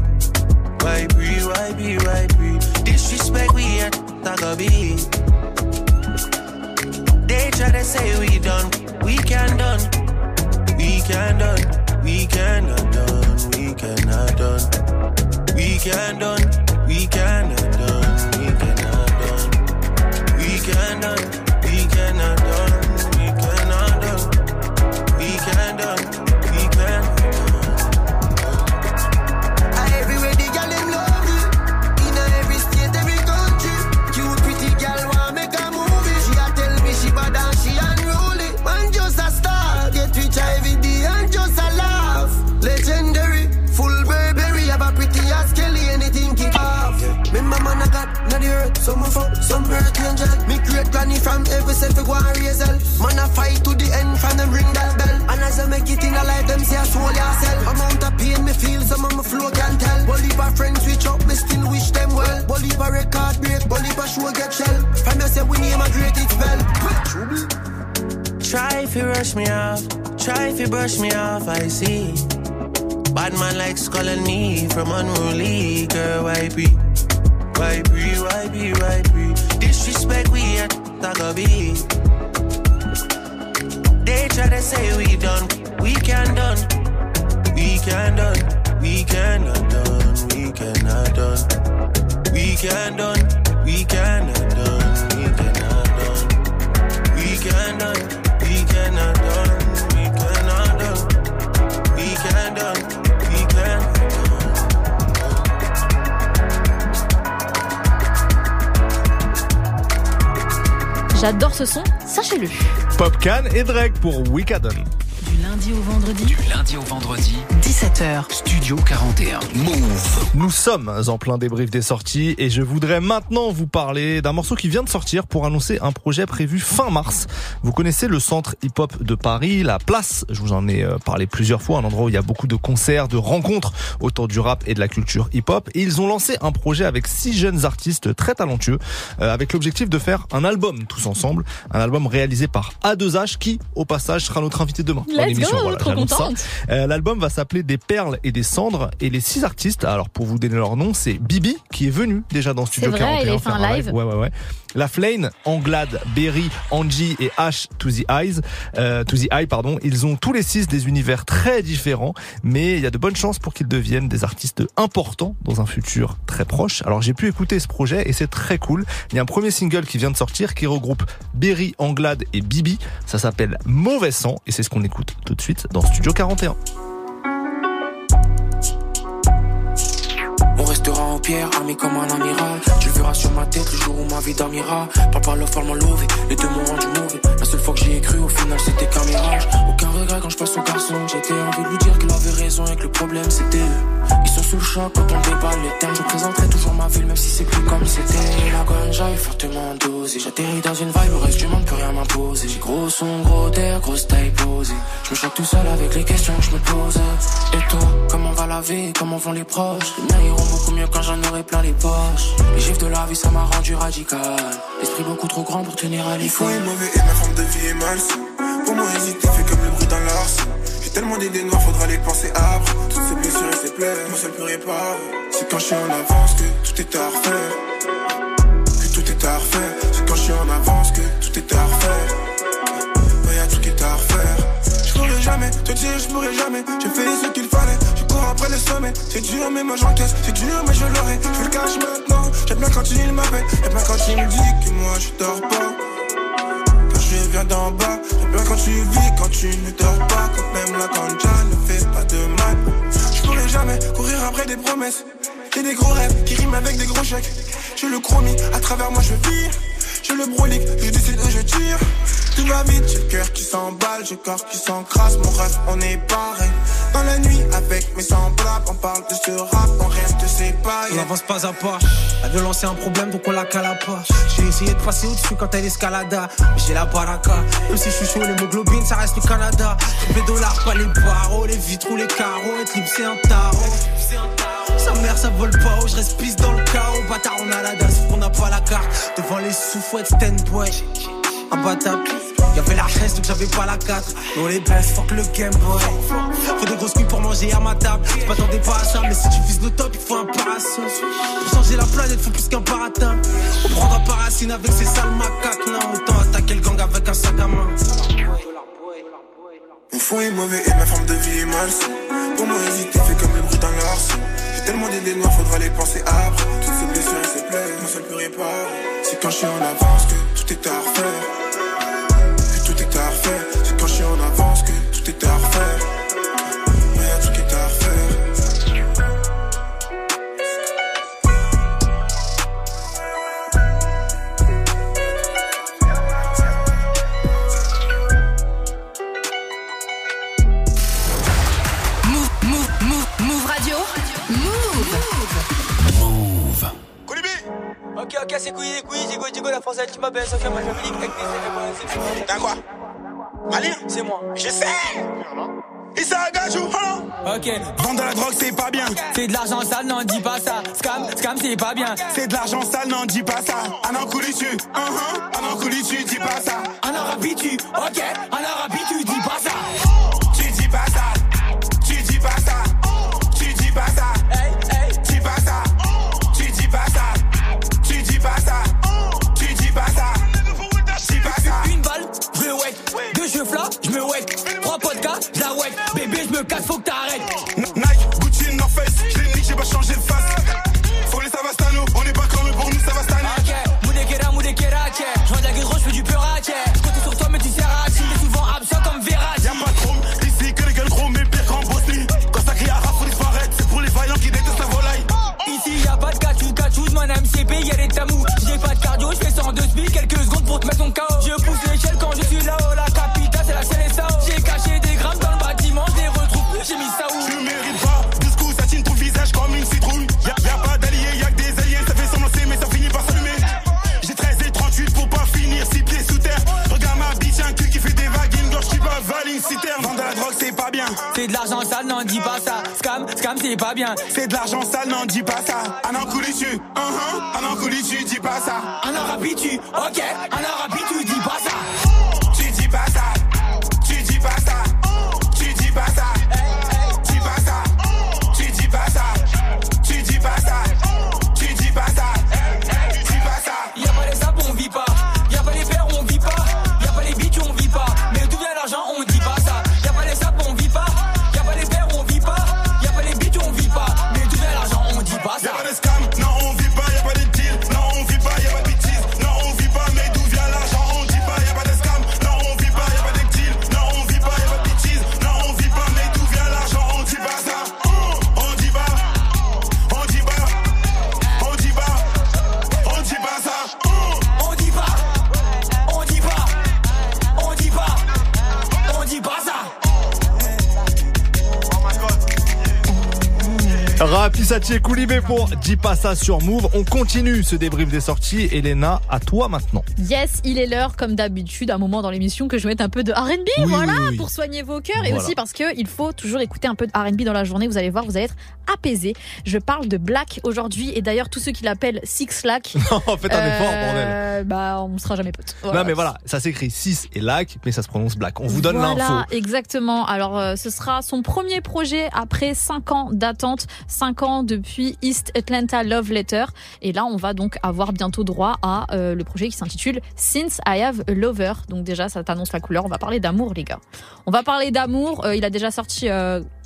Why be, why be, why be? Disrespect we at Tagabi. They try to say we done, we can done. We can done, we cannot done, we cannot done. We can done, we cannot done, we cannot done. We can done, Some earth angel. Me great granny from every self go and raise hell. Man a fight to the end from them ring that bell. And as I make it in a life, them say I soul yourself. Amount of pain me feel, some of my flow can't tell. By friends switch up, me still wish them well. By record break, by show get shell. From you say we name a great it spell. Try if you rush me off, try if you brush me off, I see. Bad man likes calling me from unruly, girl, why be? Why be, why be, why be? Disrespect we at Tagabi. They try to say we done, we can done. We can done, we cannot done, we cannot done. We can done, we cannot done, we cannot done. We can done, we cannot done, J'adore ce son, sachez-le. Popcan et Drake pour Wicadon. Du lundi au vendredi. Du lundi au vendredi. 17h. Studio 41. Move. Nous sommes en plein débrief des sorties et je voudrais maintenant vous parler d'un morceau qui vient de sortir pour annoncer un projet prévu fin mars. Vous connaissez le centre hip-hop de Paris, la place, je vous en ai euh, parlé plusieurs fois, un endroit où il y a beaucoup de concerts, de rencontres autour du rap et de la culture hip-hop. Et ils ont lancé un projet avec six jeunes artistes très talentueux, euh, avec l'objectif de faire un album tous ensemble, un album réalisé par A2H qui, au passage, sera notre invité demain. Let's l'émission. go, trop contente. Euh, L'album va s'appeler Des perles et des cendres et les six artistes, alors pour vous donner leur nom, c'est Bibi qui est venu déjà dans Studio C'est vrai, 41 il a fait faire un live. Ouais ouais ouais. La Flane, Anglade, Berry, Angie et H to the Eyes, euh, to the Eye pardon, ils ont tous les six des univers très différents, mais il y a de bonnes chances pour qu'ils deviennent des artistes importants dans un futur très proche. Alors j'ai pu écouter ce projet et c'est très cool. Il y a un premier single qui vient de sortir qui regroupe Berry, Anglade et Bibi. Ça s'appelle Mauvais sang et c'est ce qu'on écoute tout de suite dans Studio 41. On restera en pierre, armé comme un amiral. Sur ma tête le jour où ma vie dormira. Papa l'a forme levé, les deux m'ont rendu mauvais. La seule fois que j'y cru, au final c'était qu'un mirage. Aucun regret quand je passe au garçon. J'étais envie de lui dire qu'il avait raison et que le problème c'était eux. Ils sont sous le choc quand on déballe les thèmes. Je présenterai toujours ma ville, même si c'est plus comme c'était. La ganja est fortement dosée. J'atterris dans une vibe, le reste du monde peut rien m'imposer. J'ai gros son, gros terre, grosse taille posée. Je me choque tout seul avec les questions que je me pose. Et toi, comment va la vie, comment vont les proches? Les miens iront beaucoup mieux quand j'en aurai plein les poches. Les la vie, ça m'a rendu radical. L'esprit beaucoup trop grand pour tenir à l'effort. est mauvais et ma forme de vie est malsaine. Pour moi, hésiter fait comme le bruit dans l'arsenal. J'ai tellement d'idées noires, faudra les penser après. Toutes ces blessures et ces plaies, moi seul plus réparer. C'est quand je suis en avance que tout est à refaire. Que tout est à refaire. C'est quand je suis en avance que tout est à refaire. Ouais, y'a tout qui est à refaire. Jamais te dire, je pourrais jamais. J'ai fait ce qu'il fallait. Je cours après le sommet. C'est dur, mais moi j'encaisse. C'est dur, mais je l'aurai. Je le cache maintenant. J'aime bien quand il m'appelle. J'aime bien quand il me dit que moi je dors pas je viens d'en bas. J'aime bien quand tu vis, quand tu ne dors pas. Quand même la ganja ne fait pas de mal. Je pourrais jamais courir après des promesses. J'ai des gros rêves qui riment avec des gros chèques. Je le chromie, à travers moi je vis. Je le brolique, je décide où je tire. Tout va vite, j'ai le cœur qui s'emballe, j'ai le corps qui s'encrasse. Mon rêve, on est pareil. Dans la nuit, avec mes semblables, on parle de ce rap, on reste séparés. On avance pas à pas. La violence est un problème, donc on la cale pas. J'ai essayé de passer au-dessus quand elle escalada. Mais j'ai la baraka. Même si je suis chaud, l'hémoglobine, ça reste le Canada. Les dollars, pas les barreaux, les vitres ou les carreaux. Être libre, c'est un tarot. Sa mère, ça vole pas haut, je reste pisse dans le chaos. Bâtard, on a la dasse, on n'a pas la carte. Devant les sous-fouettes, stand boy. Imbattable. Y'avait la chaise donc j'avais pas la 4 On les baisse, fuck le game boy. Faut des grosses couilles pour manger à ma table. Je m'attendais pas à ça mais si tu vises le top il faut un parasol. Pour changer la planète faut plus qu'un baratin. On prendra pas racine avec ces sales macaques. Non autant attaquer le gang avec un sac à main. Mon fond est mauvais et ma forme de vie est malsaine. Pour moi hésiter fait comme le bruit l'arsenal. J'ai tellement d'idées noires faudra les penser après. Toutes ces blessures et ces plaies, moi seul plus réparer. C'est quand je suis en avance que tout est à refaire Ok, ok, c'est couilles, les couilles, Digo, Digo, la française, tu m'appelles, Sophia, moi je me avec des T'as quoi? Malien? C'est moi. Je sais Issa Gajou, Ok. Vendre de la drogue, c'est pas bien. C'est de l'argent sale, n'en dis pas ça. Scam, scam, c'est pas bien. C'est de l'argent sale, n'en dis pas ça. Un an coulis, tu. Un an, un an coulis, tu dis pas ça. Un arabi, tu. Ok. Un arabi, tu dis pas ça. Bébé, je me casse, faut que. C'est de l'argent sale, n'en dis pas ça. Un an coulis, tu. Un an dis pas ça. Un arabi, tu. Ok. Un arabi, Versace Koulibé pour 10 passages sur Move. On continue ce débrief des sorties. Elena, à toi maintenant. Yes, il est l'heure, comme d'habitude, un moment dans l'émission que je mette un peu de RB, voilà, pour soigner vos cœurs et aussi parce qu'il faut toujours écouter un peu de RB dans la journée. Vous allez voir, vous allez être apaisé. Je parle de Black aujourd'hui et d'ailleurs tous ceux qui l'appellent Six Lac. en fait, un effort, euh, bordel. Bah, on ne sera jamais potes. Voilà. Non, mais voilà, ça s'écrit six et Lac, mais ça se prononce Black. On vous donne l'info. Voilà, exactement. Alors, euh, ce sera son premier projet après 5 ans d'attente, 5 ans depuis East Atlanta Love Letter. Et là, on va donc avoir bientôt droit à euh, le projet qui s'intitule Since I Have a Lover. Donc déjà, ça t'annonce la couleur. On va parler d'amour, les gars. On va parler d'amour. Euh, il a déjà sorti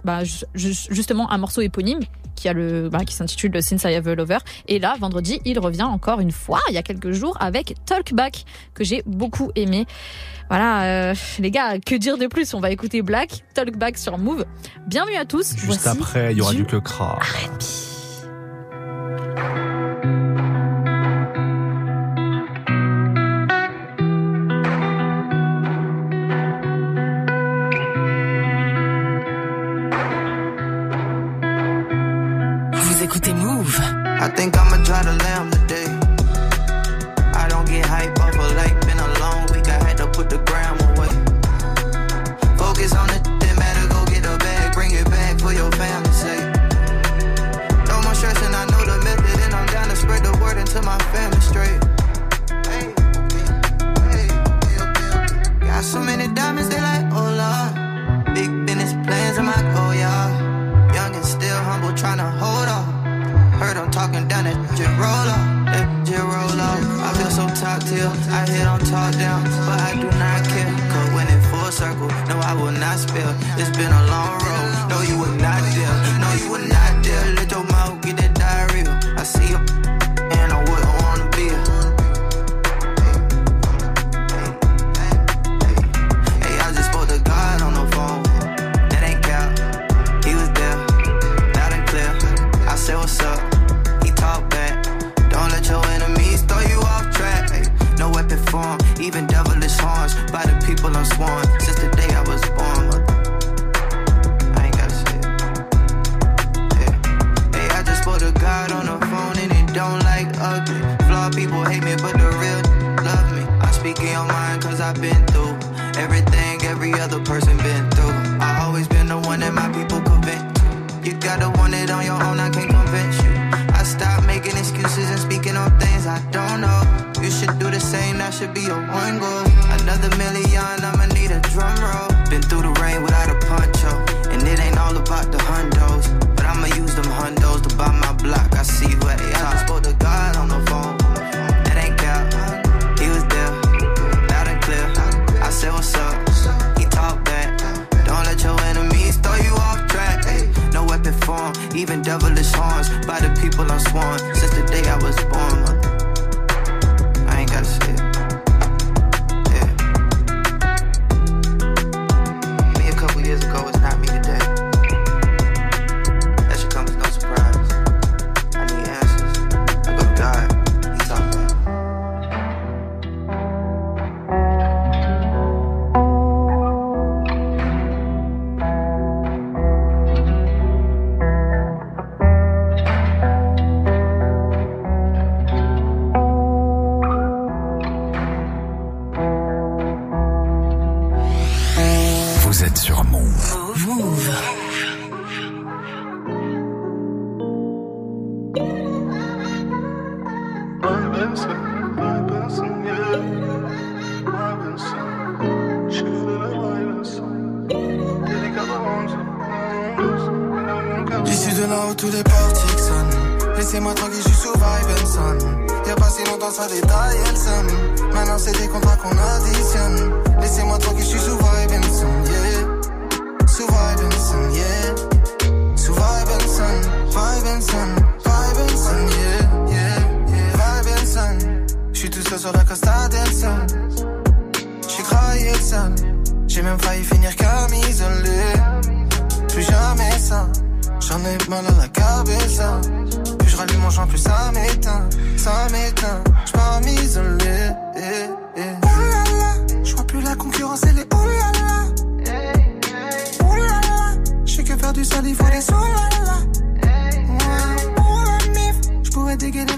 bah, justement un morceau éponyme qui a le, bah, qui s'intitule Since I Have a Lover. Et là, vendredi, il revient encore une fois, il y a quelques jours, avec Talk Back, que j'ai beaucoup aimé. Voilà, euh, les gars, que dire de plus? On va écouter Black, Talk Back sur Move. Bienvenue à tous. Juste après, il y aura du, du Arrête. I think I'ma try to lay today. I don't get hype off a light.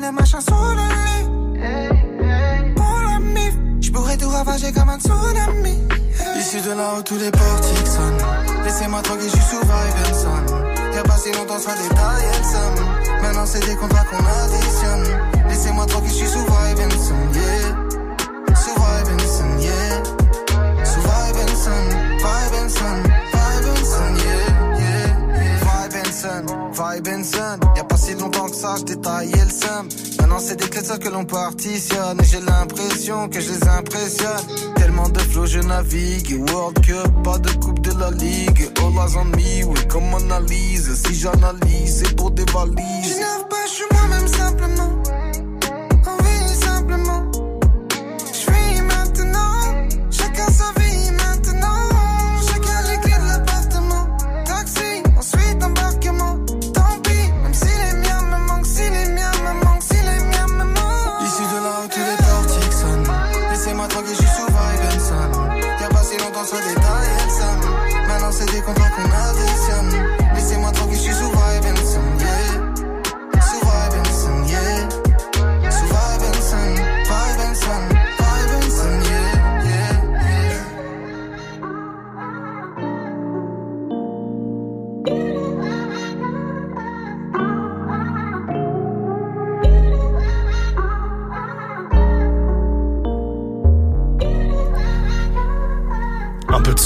de machin sous le lit. Pour la mif, je pourrais tout ravager comme un tsunami. Ici de là où tous les portiques sonnent. Laissez-moi tranquille, je suis sous vibe Y'a pas si longtemps, ça détaille, elle Maintenant, c'est des contrats qu'on additionne. Laissez-moi tranquille, je suis sous vibe yeah. Sous vibe yeah. Sous vibe vibe yeah. Vibe vibe and son. Y'a pas si longtemps que ça, je détaillais le seum. Maintenant, c'est des clés que l'on partitionne. Et j'ai l'impression que je les impressionne. Tellement de flow, je navigue. World Cup, pas de coupe de la ligue. All eyes on me, oui, comme analyse. Si j'analyse, c'est pour des valises. Je pas, je suis moi-même simplement.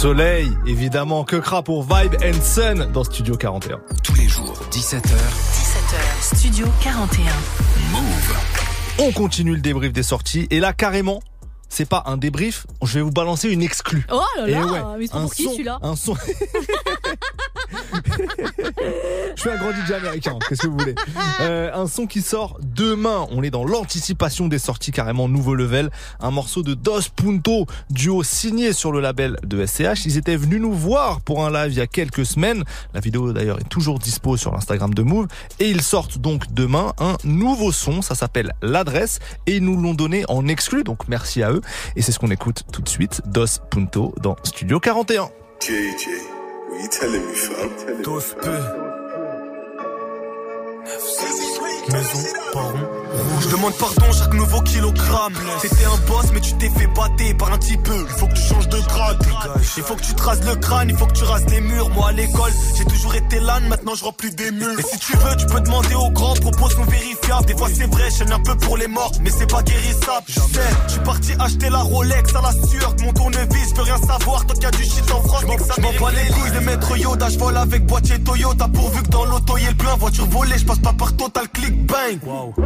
Soleil, évidemment, que cra pour Vibe and Sun dans Studio 41. Tous les jours, 17h. 17h, Studio 41. Move. On continue le débrief des sorties et là carrément, c'est pas un débrief, je vais vous balancer une exclue. Oh là là, ouais, mais c'est pour qui celui-là Un son. Je suis un grand DJ américain, qu'est-ce que vous voulez Euh, Un son qui sort demain, on est dans l'anticipation des sorties carrément nouveau level. Un morceau de Dos Punto, duo signé sur le label de SCH. Ils étaient venus nous voir pour un live il y a quelques semaines. La vidéo d'ailleurs est toujours dispo sur l'Instagram de Move. Et ils sortent donc demain un nouveau son, ça s'appelle L'adresse. Et ils nous l'ont donné en exclu, donc merci à eux. Et c'est ce qu'on écoute tout de suite, Dos Punto dans Studio 41. JJ, what you telling me, fam? Dos peu. Maison, baron, Je demande pardon chaque nouveau kilogramme. T'étais un boss, mais tu t'es fait battre par un petit peu. Il faut que tu changes de grade. Il faut que tu te rases le crâne, il faut que tu rases les murs. Moi à l'école, j'ai toujours été l'âne, maintenant je remplis des murs. Et si tu veux, tu peux demander aux grands, propos sont vérifiables. Des fois c'est vrai, je un peu pour les morts, mais c'est pas guérissable. Je sais, je suis parti acheter la Rolex à la sueur mon tournevis. Je peux rien savoir, tant qu'il y a du shit en France. Je m'en bats les couilles de mettre Yoda, je vole avec boîtier Toyota. Pourvu que dans l'auto y ait le plein, voiture volée, je passe pas par total click bang.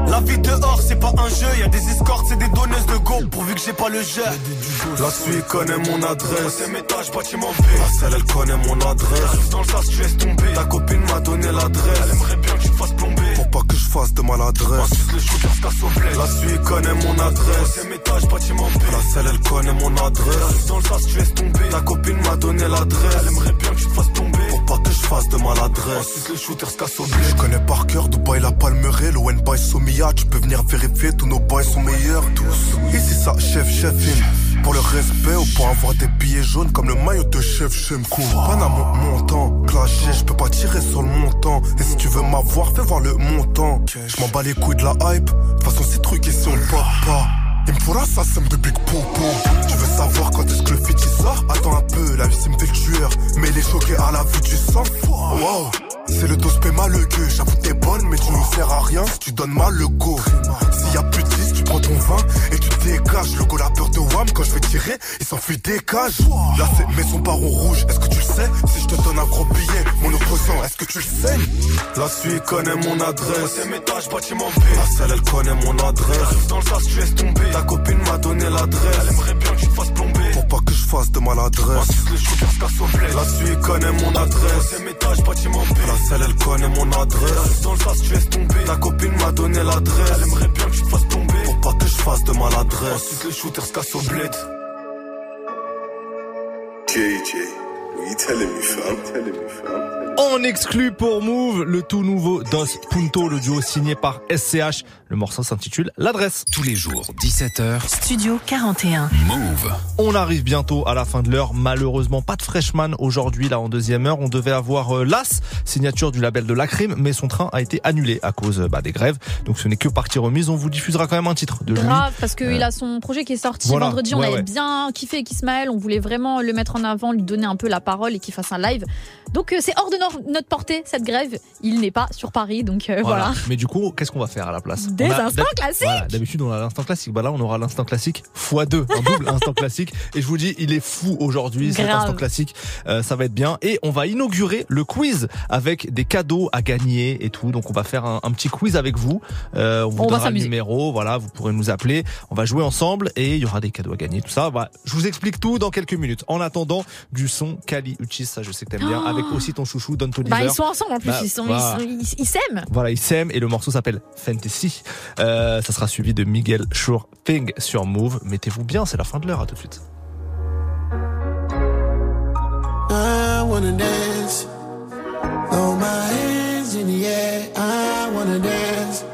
La vie dehors, c'est pas un jeu, y a des escortes, c'est des donneuses de go. Pourvu que j'ai pas le jet. La suite connaît mon adresse. C'est métage, bâtiment B. La selle, elle connaît mon adresse. Dans le sas, tu laisses tomber. Ta copine m'a donné l'adresse. Elle aimerait bien que tu fasses plomber. Pour pas que je fasse de maladresse. Ensuite, le shooter se. La suite connaît mon adresse. C'est métage, bâtiment B. La selle, elle connaît mon adresse. Dans le sas, tu laisses tomber. Ta copine m'a donné l'adresse. Elle aimerait bien que tu te fasses tomber. Pas fasse de maladresse. Ensuite, le shooter se. Je connais par cœur Dubaï, la Palmeraie, l'ON by Somia. Tu peux venir vérifier, tous nos boys sont meilleurs, tous. Ici ça, chef, chef, in. Pour le respect ou pour avoir des billets jaunes comme le maillot de chef, je me cours. Pas mon montant, clashé, je peux pas tirer sur le montant. Et si tu veux m'avoir, fais voir le montant. Je m'en bats les couilles de la hype. De toute façon, ces trucs ici on le porte pas. Il me faudra ça, de big popo. Tu veux savoir quand est-ce que le fit sort Attends un peu, la vie me fait le tueur. Mais les choqués à la vue du sang. Wow. C'est le dos mal le gueux, j'avoue t'es bonne mais tu nous sers à rien si tu donnes mal le go S'il y a plus de 10, tu prends ton vin et tu dégages Le go la peur de Wam quand je vais tirer, il s'enfuit des cages Là c'est maison baron rouge, est-ce que tu le sais Si je te donne un gros billet, mon opposant, est-ce que tu le sais? La suite connaît mon adresse. C'est métage, bâtiment B. La selle, elle connaît mon adresse. Dans le sas, tu laisses tomber. Ta copine m'a donné l'adresse. Elle aimerait bien que tu te fasses plomber. Pour pas que je fasse de maladresse. La suite connaît mon adresse. C'est métage, bâtiment B. La selle elle connaît mon adresse Dans le sas, tu laisses tomber. Ta copine m'a donné l'adresse. Elle aimerait bien que tu te fasses tomber. Pour pas que je fasse de maladresse Ensuite, le shooter se casse au bled. JJ, You telling me, fam? Telling me, fam? En exclu pour Move, le tout nouveau Dos Punto, le duo signé par SCH. Le morceau s'intitule L'adresse. Tous les jours, 17h. Studio 41. Move. On arrive bientôt à la fin de l'heure. Malheureusement, pas de freshman aujourd'hui, là, en deuxième heure. On devait avoir euh, l'AS, signature du label de Lacrim, mais son train a été annulé à cause bah, des grèves. Donc ce n'est que partie remise. On vous diffusera quand même un titre de lui. Grave, parce qu'il Euh, a son projet qui est sorti voilà, vendredi. On ouais, avait ouais. bien kiffé avec Ismaël. On voulait vraiment le mettre en avant, lui donner un peu la parole et qu'il fasse un live. Donc euh, c'est hors de no- notre portée, cette grève. Il n'est pas sur Paris, donc euh, voilà. Mais du coup, qu'est-ce qu'on va faire à la place Des a- instants classiques Voilà, D'habitude, on a l'instant classique. Bah là, on aura l'instant classique x2, un double instant classique. Et je vous dis, il est fou aujourd'hui, cet instant classique. Euh, ça va être bien. Et on va inaugurer le quiz avec des cadeaux à gagner et tout. Donc, on va faire un, un petit quiz avec vous. Euh, on vous On va donnera le s'amuser. numéro. Voilà, vous pourrez nous appeler. On va jouer ensemble et il y aura des cadeaux à gagner. Tout ça. Voilà. Je vous explique tout dans quelques minutes. En attendant, du son Kali Uchis, ça je sais que t'aimes bien. Oh. Avec aussi ton chouchou Don Toliver. Bah, ils sont ensemble en plus, Bah, ils sont- voilà. ils, ils- ils s'aiment. Voilà, ils s'aiment et le morceau s'appelle Fantasy. Euh, ça sera suivi de Miguel Sure Thing sur Move. Mettez-vous bien, c'est la fin de l'heure. À tout de suite. I wanna dance. Throw my hands in the air. I wanna dance.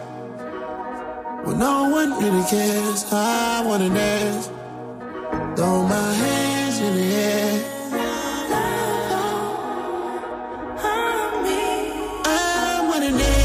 When no one really cares. I wanna dance. Throw my hands in the air. I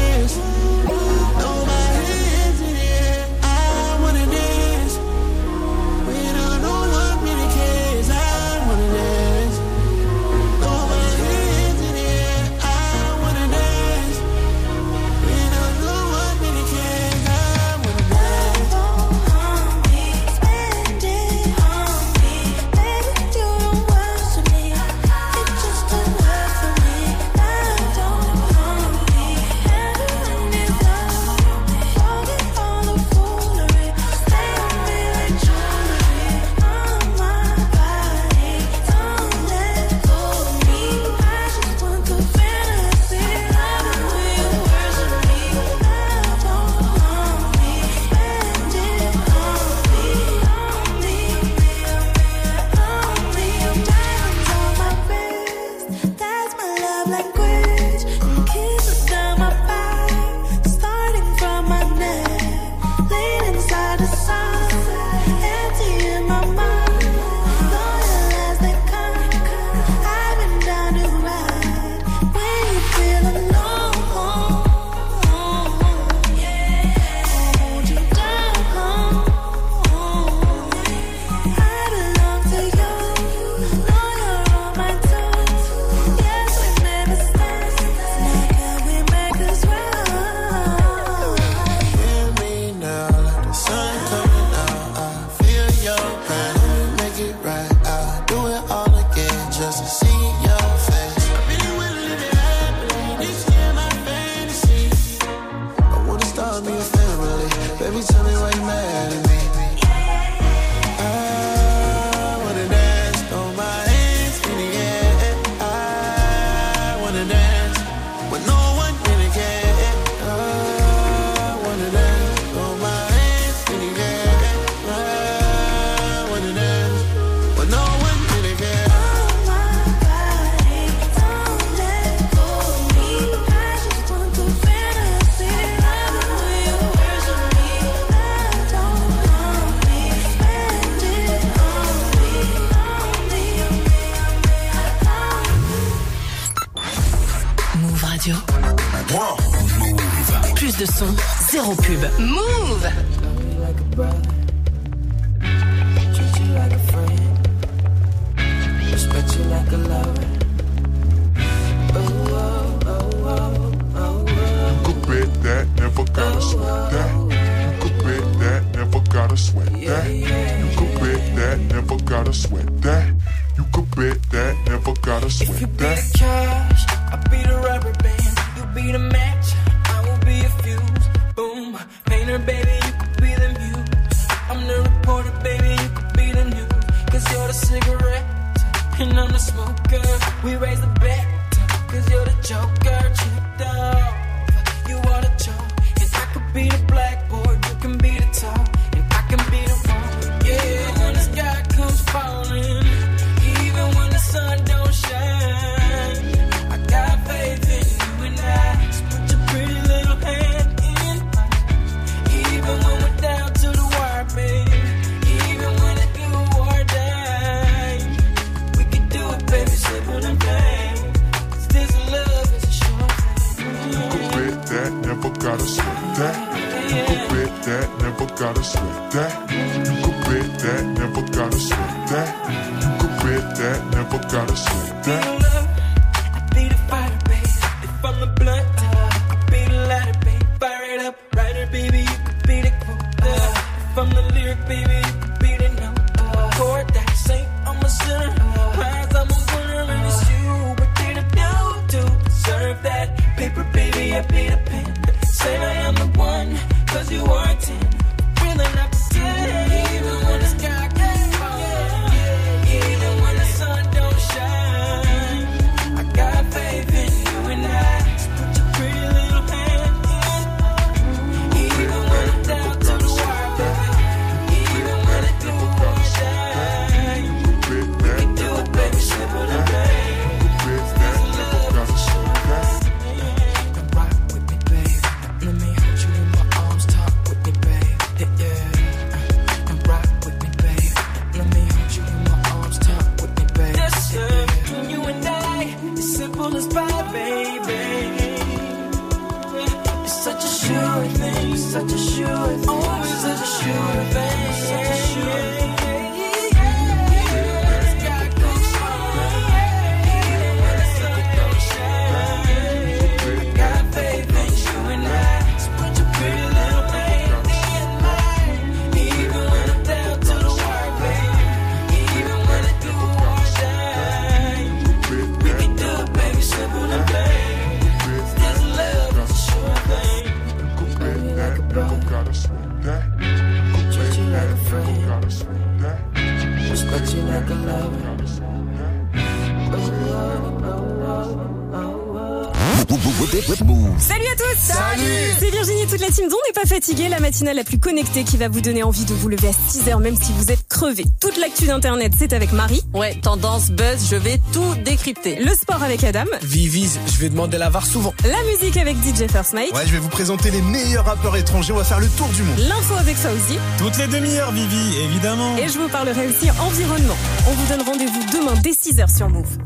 matinale la plus connectée qui va vous donner envie de vous lever à 6h même si vous êtes crevé. Toute l'actu d'internet, c'est avec Marie. Ouais, tendance, buzz, je vais tout décrypter. Le sport avec Adam. Vivis, je vais demander la VAR souvent. La musique avec DJ First Mike. Ouais, je vais vous présenter les meilleurs rappeurs étrangers, on va faire le tour du monde. L'info avec Fauzi. Toutes les demi-heures, Vivi, évidemment. Et je vous parlerai aussi environnement. On vous donne rendez-vous demain dès 6h sur Move.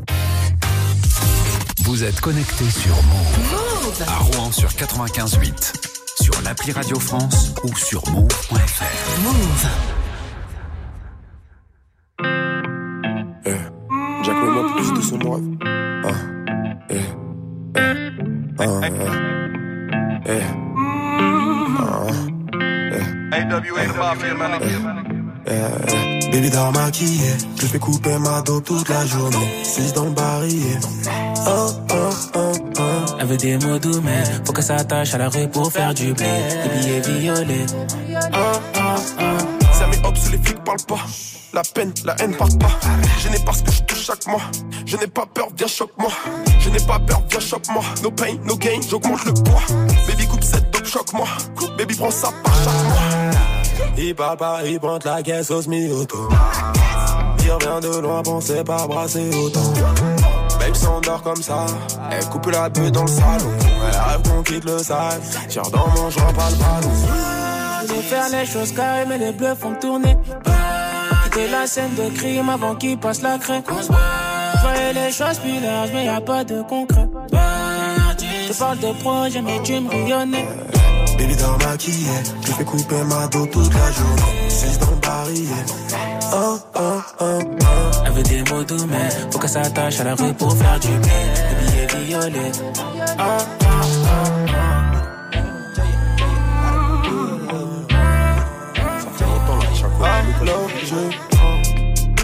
Vous êtes connecté sur Move. À Rouen sur 95.8. Sur l'appli Radio France ou sur move.fr. Move. Eh, Jack plus de son rêve. Ah, eh, eh, ah, eh, eh, ah, eh, eh, Baby dans maquillé, je fais couper ma dos toute la journée. 6 dans le barillet. Oh. Elle veut des mots doux, mais faut que ça attache à la rue pour faire du blé. Des billets violets. Ça met hop sous les flics parlent pas. La peine, la haine part pas. Je n'ai pas ce que je touche chaque mois. Je n'ai pas peur, viens choque-moi. Je n'ai pas peur, viens choque-moi. No pain, no gain, j'augmente le poids. Baby coupe cette dope, choque-moi. Baby prends ça par chaque mois. Il parle pas, il pointe la caisse au semi-auto. Il revient de loin, pensez pas brasser autant. Babe s'endort comme ça, elle coupe la bulle dans le salon. Elle rêve qu'on quitte le sale. Tire dans mon joint, pas le ballon. Je veux faire les choses carrées, mais les bleus font tourner. Quitter la scène de crime avant qu'il passe la craie. Voyais les choses plus larges, mais y a pas de concret. Je parle de projet, mais tu me rayonnais. Baby dans maquillé, je fais couper ma dos toute la journée. 6 dans le barillet. Oh, oh, oh, oh. Elle veut des mots doux, mais faut que ça attache à la rue pour faire du blé. Des billets violets. Oh, oh, oh,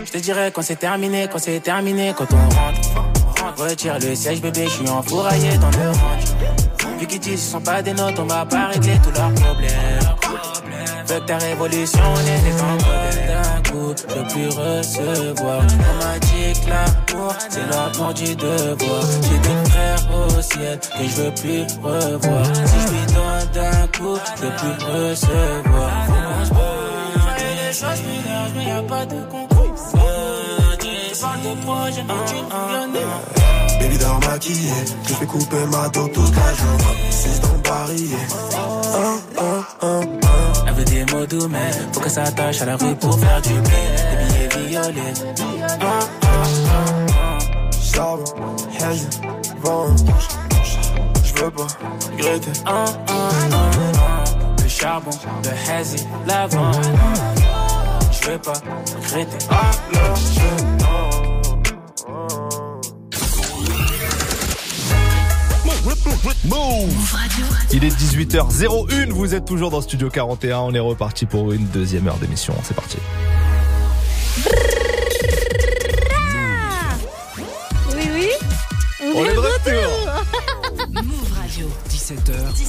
Je te dirais quand c'est terminé, quand c'est terminé, quand on rentre. Retire le siège, bébé, je suis enfouraillé dans le range. Vu qu'ils disent ce sont pas des notes, on va pas régler tous leurs problèmes. Que ta révolution, on en modèle d'un coup, je peux plus recevoir. On m'a dit que l'amour, c'est l'amour du devoir. J'ai des frères au ciel que je veux plus revoir. Si je lui donne d'un coup, je peux plus recevoir. Faut qu'on choses mais y a pas de concours. Parle de projet, mais tu connais. Baby dans maquillé, je fais couper ma dos toute la journée. 6 dans le veut des mots doux, mais faut que ça attache à la rue pour faire du blé. Des billets violets. Charbon, haine, vent. Je veux pas regretter. oh. charbon, le hazy, l'avant. Je veux pas regretter. Alors je Move Il est 18h01, vous êtes toujours dans Studio 41, on est reparti pour une deuxième heure d'émission, c'est parti. Oui, oui. On est de retour.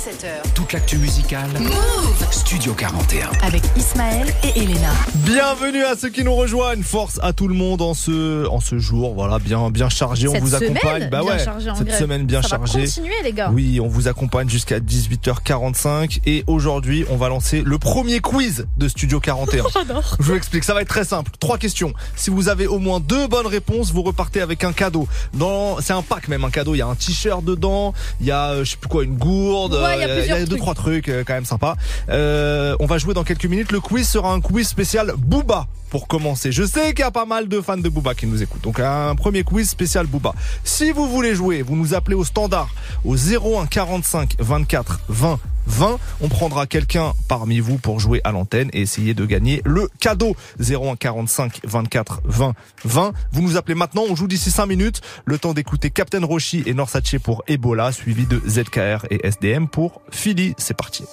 Move Radio. 17h. 17h. Toute l'actu musicale. Move Studio 41. Avec Ismaël et Elena. Bienvenue à ceux qui nous rejoignent. Force à tout le monde en ce en ce jour. Voilà, bien bien chargé. Cette on vous semaine accompagne. Bah bien ouais. chargée en cette grève. semaine bien Ça va chargée. continuer, les gars. Oui, on vous accompagne jusqu'à 18h45 et aujourd'hui, on va lancer le premier quiz de Studio 41. J'adore. Je vous explique, ça va être très simple. Trois questions. Si vous avez au moins deux bonnes réponses, vous repartez avec un cadeau. Dans, c'est un pack même, un cadeau. Il y a un t-shirt dedans, il y a, euh, je sais plus quoi, une gourde. Ouais, il y a euh, plusieurs deux trucs. trois trucs euh, quand même sympa. Euh, on va jouer dans quelques minutes. Le quiz sera un quiz spécial Booba pour commencer. Je sais qu'il y a pas mal de fans de Booba qui nous écoutent. Donc un premier quiz spécial Booba. Si vous voulez jouer, vous nous appelez au standard au 01 45 24 20 20. On prendra quelqu'un parmi vous pour jouer à l'antenne et essayer de gagner le cadeau. 01 45 24 20 20. Vous nous appelez maintenant, on joue d'ici 5 minutes. Le temps d'écouter Captain Roshi et Norsace pour Ebola, suivi de ZKR et SDM pour Philly. C'est parti.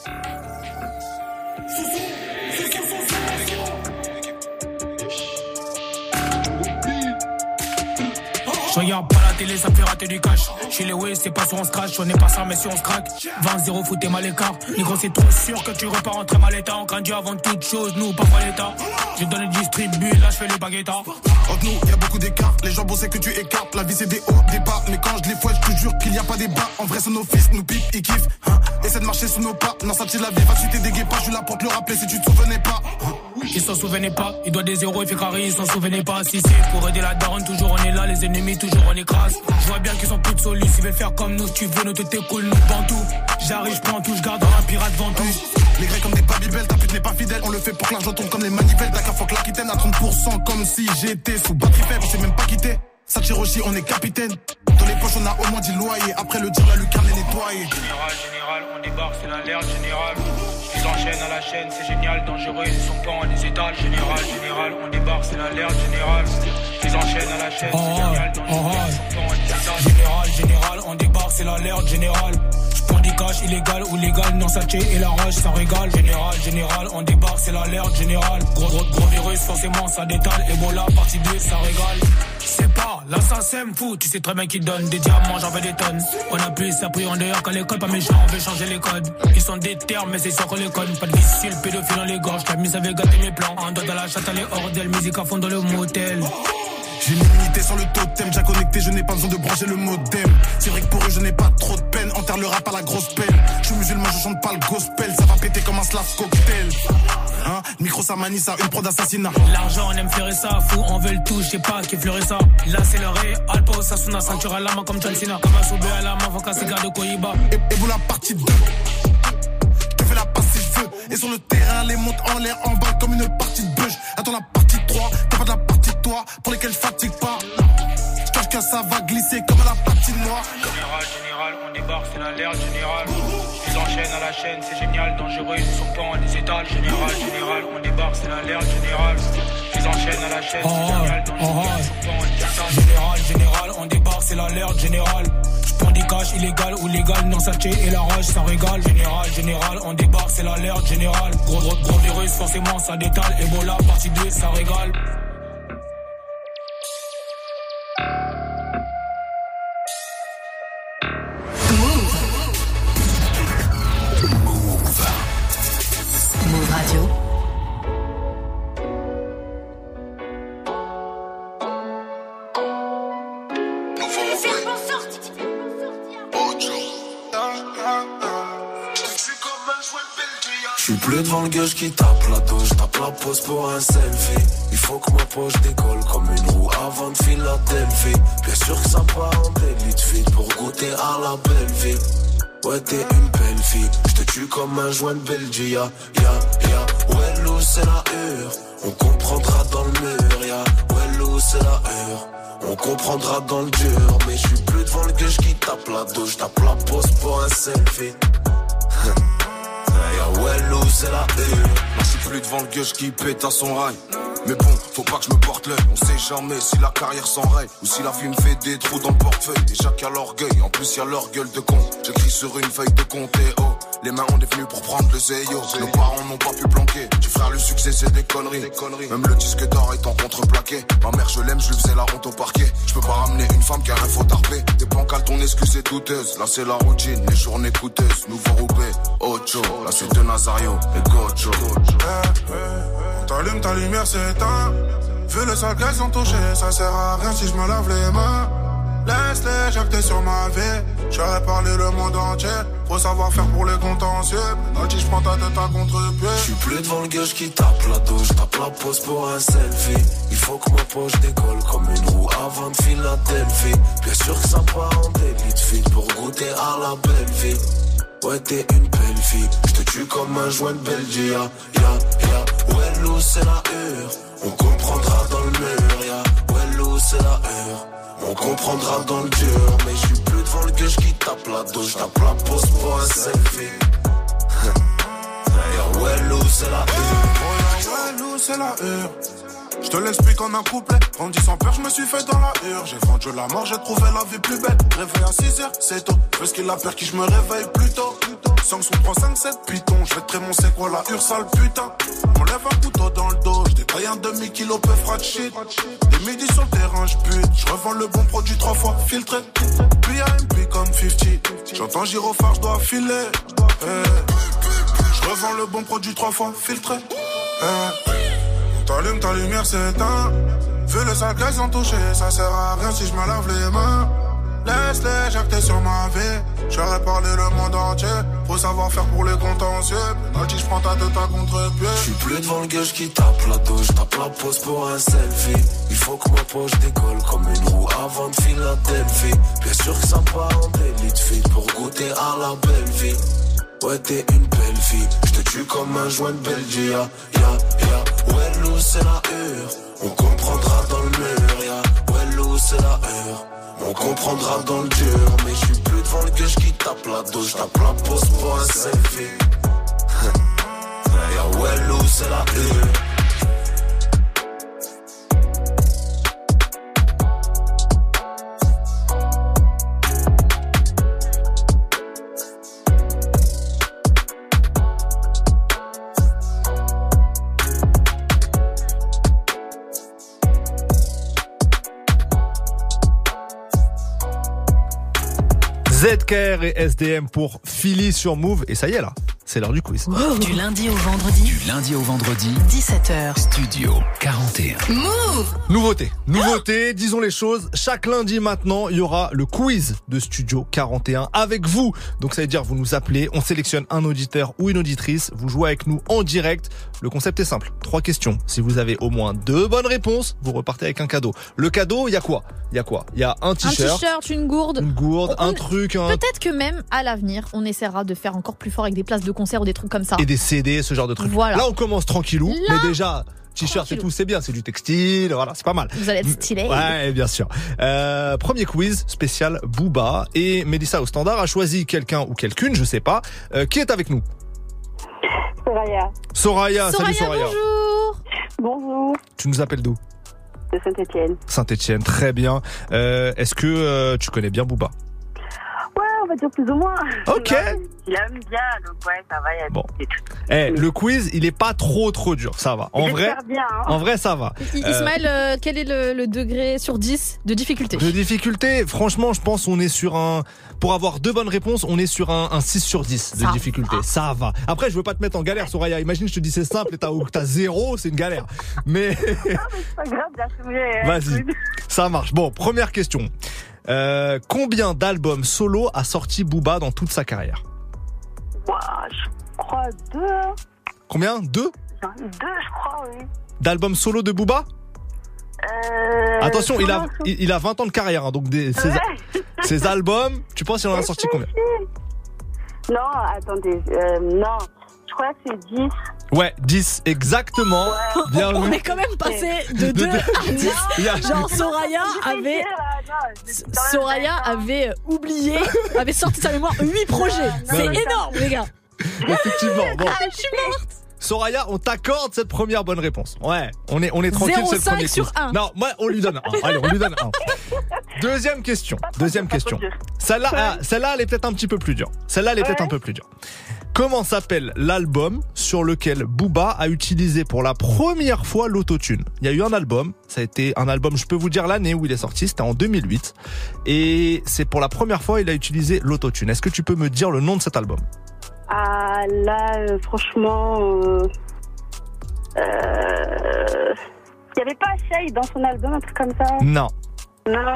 Télé, ça fait rater du cash. Chez les Waze, c'est pas sur on se crache, on n'est pas ça, mais si on se craque. 20-0, foutez mal l'écart. Négro, c'est trop sûr que tu repars en très mal état. On craint Dieu avant toute chose, nous, pas pour l'état. J'ai donné le distribu, là, je fais les baguettes. Entre nous, y a beaucoup d'écarts. Les gens bossaient que tu écartes. La vie, c'est des hauts, des bas. Mais quand je les fouette, je te jure qu'il y a pas des bas. En vrai, c'est nos fils, nous piquent, ils kiffent. Hein. Essaie de marcher sous nos pas. Non, ça la vie, va suiter des guépas. Je suis là pour te le rappeler si tu te souvenais pas. Hein. Ils s'en souvenaient pas, il doit des zéros, il fait carré, ils s'en souvenaient pas. Si c'est pour aider la daronne, toujours on est là, les ennemis, toujours on écrase. Je vois bien qu'ils sont plus de solis, ils veulent faire comme nous, si tu veux, nous te t'écoule, nous bantou. J'arrive, je prends tout, je garde un pirate ventoux. Les grecs comme des babybel, ta pute n'est pas fidèle. On le fait pour que l'argent tombe comme les manivelles. Dakar, faut que l'Aquitaine à 30%, comme si j'étais sous batterie faible. On s'est même pas quitté. Sachiroshi, on est capitaine. Dans les poches, on a au moins 10 loyers. Après le tir, la lucarne est nettoyée. Général, général, on débarque, c'est l'alerte générale. Ils enchaînent à la chaîne, c'est génial, dangereux, ils sont pas en des étals. Général, général, on débarque, c'est l'alerte générale. Ils enchaînent à la chaîne, c'est génial, dangereux, ils sont pas en des étals. Général, général, on débarque, c'est l'alerte générale. Cash illégal ou légal, non saché et la rage, ça régale. Général, général, on débarque, c'est l'alerte générale. Gros, gros, gros virus, forcément, ça détale. Ebola, partie 2, ça régale. C'est pas, l'assassin me fout, tu sais très bien qu'il donne des diamants, j'en veux des tonnes. On a plus appris en dehors qu'à l'école, pas méchant, on veut changer les codes. Ils sont des termes, mais c'est sûr qu'on les conne. Pas de vicieux, pédophile dans les gorges, la mise avait gâté mes plans. Un doigt dans la chatte, elle est hors d'elle, musique à fond dans le motel. J'ai l'unité sur le totem, j'ai connecté, je n'ai pas besoin de brancher le modem. C'est vrai que pour eux, je n'ai pas trop de peine. Enterre le rap à la grosse pelle. Je suis musulman, je chante pas le gospel. Ça va péter comme un slave cocktail. Hein, micro, ça manie ça, une prod d'assassinat. L'argent, on aime fleurer ça, fou, on veut le tout, je sais pas qui fleurer ça. Là, c'est le ré, Alpo, Sasuna, ceinture à la main comme John Cena. Comme un soubé à la main, faut casser garde Koyiba. Et, et vous la partie 2. Je te fais la passe si je veux. Et sur le terrain, les montes en l'air, en bas comme une partie de bûche. Attends la partie partie 3 pour lesquelles je fatigue pas. Je cache que ça va glisser comme à la patinoire. Général, général, on débarque, c'est l'alerte générale. Ils enchaînent à la chaîne, c'est génial, dangereux, ils sont pas en des étals. Général, général, on débarque, c'est l'alerte générale. Ils enchaînent à la chaîne, c'est génial, dangereux, ils sont pas en des étals. Général, général, on débarque, c'est l'alerte générale. J'prends des cash illégal ou légal, non saché et la rage, ça régale. Général, général, on débarque, c'est l'alerte générale. Gros, gros, gros virus, forcément, ça détale. Ebola, partie 2, ça régale. Plus devant le gueule qui tape la douche, tape la pose pour un selfie. Il faut que ma poche décolle comme une roue avant de Philadelphie. Bien sûr que ça part en délit de fuite pour goûter à la belle vie. Ouais, t'es une belle fille, je te tue comme un joint de Belgique. Ya, ya, ya, ouais, l'eau c'est la hure. On comprendra dans le mur, ya. Ouais, l'eau c'est la hure. On comprendra dans le dur, mais je suis plus devant le gueule qui tape la douche, tape la pose pour un selfie. C'est la U. Là, je suis plus devant le gueule qui pète à son rail. Mais bon, faut pas que je me porte l'œil. On sait jamais si la carrière s'enraye ou si la vie me fait des trous dans le portefeuille. Et chacun l'orgueil, en plus y a leur gueule de con. J'écris sur une feuille de compte et oh, les mains on est venu pour prendre le zéyo. Nos parents n'ont pas pu planquer. Tu frère, le succès c'est des conneries. Même le disque d'or est en contreplaqué. Ma mère, je l'aime, je lui faisais la honte au parquet. Je peux pas ramener une femme qui a rien faut tarper. Des bancales, ton excuse est douteuse. Là c'est la routine, les journées coûteuses. Nouveau roupé, Ocho. Là c'est de Nazario et Gocho. On t'allume, ta lumière s'éteint. Vu le sale qu'elles ont touché, ça sert à rien si je me lave les mains. Laisse-les jacter sur ma vie. J'aurais parlé le monde entier. Faut savoir faire pour les contentieux. Penalty, je prends ta tête à contre-pied. Je suis plus devant le gauche qui tape la douche, tape la pose pour un selfie. Il faut que ma poche décolle comme une roue avant de Philadelphie. Bien sûr que ça part en délit de fit pour goûter à la belle vie. Ouais, t'es une belle fille, je te tue comme un joint de Belgique. Ya, ya, Wellou, c'est la hure. On comprendra dans le mur, ya. Wellou, c'est la hure. On comprendra dans le dur, mais je suis plus devant le gueule qui tape la douche, tape la pose pour un selfie. Ya, Wellou, c'est la hure. Wellou, c'est la hure. Je te l'explique en un couplet. Grandi sans peur, je me suis fait dans la hure. J'ai vendu la mort, j'ai trouvé la vie plus belle. Réveil à 6 heures, c'est tôt. Parce qu'il a peur qui je me réveille plus tôt. 5 sous 3, 5, 7 pitons. Je vais te mon c'est quoi la hure, sale putain. On lève un couteau dans le dos. Je détaille un demi-kilo, peu frat shit. Et midi sur le terrain, je bute. Je revends le bon produit trois fois filtré. Puis AMP comme 50. J'entends gyrophare, je dois filer. Eh. Je revends le bon produit trois fois filtré. Eh. T'allumes ta lumière s'éteint. Vu le sale qu'elles ont touché, ça sert à rien si je me lave les mains. Laisse-les jacter sur ma vie. J'aurais parlé le monde entier. Faut savoir faire pour les contentieux. Penalty, je prends ta tête à contre-pied. Je suis plus devant le gauche qui tape la douche, tape la pose pour un selfie. Il faut que ma poche décolle comme une roue avant de Philadelphie. Bien sûr que ça part en délit de fit pour goûter à la belle vie. Ouais, t'es une belle fille, je te tue comme un joint de Belgique. Ya, ya, C'est la hure. On comprendra dans le mur, ya. Wellou, c'est la hure. On comprendra dans le dur, mais je suis plus devant le gueule qui tape la douche, tape la pose pour un selfie. Ya, Wellou, c'est la hure. ZKR et SDM pour Philly sur Move. Et ça y est là, c'est l'heure du quiz. Du lundi au vendredi. Du lundi au vendredi. 17h. Studio 41. Move Nouveauté, nouveauté, disons les choses. Chaque lundi maintenant, il y aura le quiz de Studio 41 avec vous. Donc ça veut dire vous nous appelez, on sélectionne un auditeur ou une auditrice, vous jouez avec nous en direct. Le concept est simple, trois questions. Si vous avez au moins deux bonnes réponses, vous repartez avec un cadeau. Le cadeau, il y a quoi? Il y a quoi? Il y a un Un t-shirt, t-shirt, une gourde. une gourde, On- un truc, un... Peut-être que même à l'avenir, on essaiera de faire encore plus fort avec des places de concert ou des trucs comme ça. et des CD, ce genre de trucs. Voilà. Là, on commence tranquillou, Là, mais déjà, t-shirt et tout, c'est bien, c'est du textile, voilà, c'est pas mal. Vous allez être stylé. Ouais, bien sûr. Euh, premier quiz spécial Booba et Mélissa au standard a choisi quelqu'un ou quelqu'une, je sais pas, euh, qui est avec nous? Soraya. Soraya, Soraya, salut Soraya. bonjour. Bonjour. Tu nous appelles d'où? De Saint-Etienne. Saint-Etienne, très bien. Euh, Est-ce que euh, tu connais bien Booba? On va dire plus ou moins. Ok. Il aime bien, donc ouais, ça va, il y a Bon. Eh, le quiz, il est pas trop trop dur, ça va. En vrai, bien, hein. en vrai, ça va. I- Euh, Ismaël, euh, quel est le, le degré sur 10 de difficulté De difficulté, franchement, je pense on est sur un... Pour avoir deux bonnes réponses, on est sur un, un 6 sur 10 de Ça difficulté. Ça va. Après, je veux pas te mettre en galère, Soraya. Imagine, je te dis c'est simple et t'as t'as zéro, c'est une galère. Mais C'est pas grave d'assumer. hein, vas-y, ça marche. Bon, première question. Euh, combien d'albums solo a sorti Booba dans toute sa carrière Ouah, je crois deux. Combien? Deux? Deux, je crois, oui. d'albums solo de Booba? Euh, Attention, il a, il, il a 20 ans de carrière, hein, donc des, ses, Ouais. ses albums, tu penses qu'il en a sorti combien? Non, attendez, euh, non. Je crois que c'est 10. Ouais, 10 exactement. Bien On est quand même passé de 2 deux- à 10. Il y a- Genre Soraya avait Soraya avait euh, oublié, avait sorti de sa mémoire 8 projets. C'est énorme les gars. Effectivement. Bon. Ah, je suis morte. Soraya, on t'accorde cette première bonne réponse. Ouais, on est, on est tranquille, c'est le 0,5 premier sur. Non, moi, on lui donne un. Allez, on lui donne un. Deuxième question. Deuxième question. Celle-là, ah, celle-là, elle est peut-être un petit peu plus dure. Celle-là, elle est peut-être un peu plus dure. Comment s'appelle l'album sur lequel Booba a utilisé pour la première fois l'autotune? Il y a eu un album, ça a été un album, je peux vous dire l'année où il est sorti, c'était en 2008. Et c'est pour la première fois il a utilisé l'autotune. Est-ce que tu peux me dire le nom de cet album? Ah, là, euh, franchement. euh, euh, Il n'y avait pas Shay dans son album, un truc comme ça? Non. Non.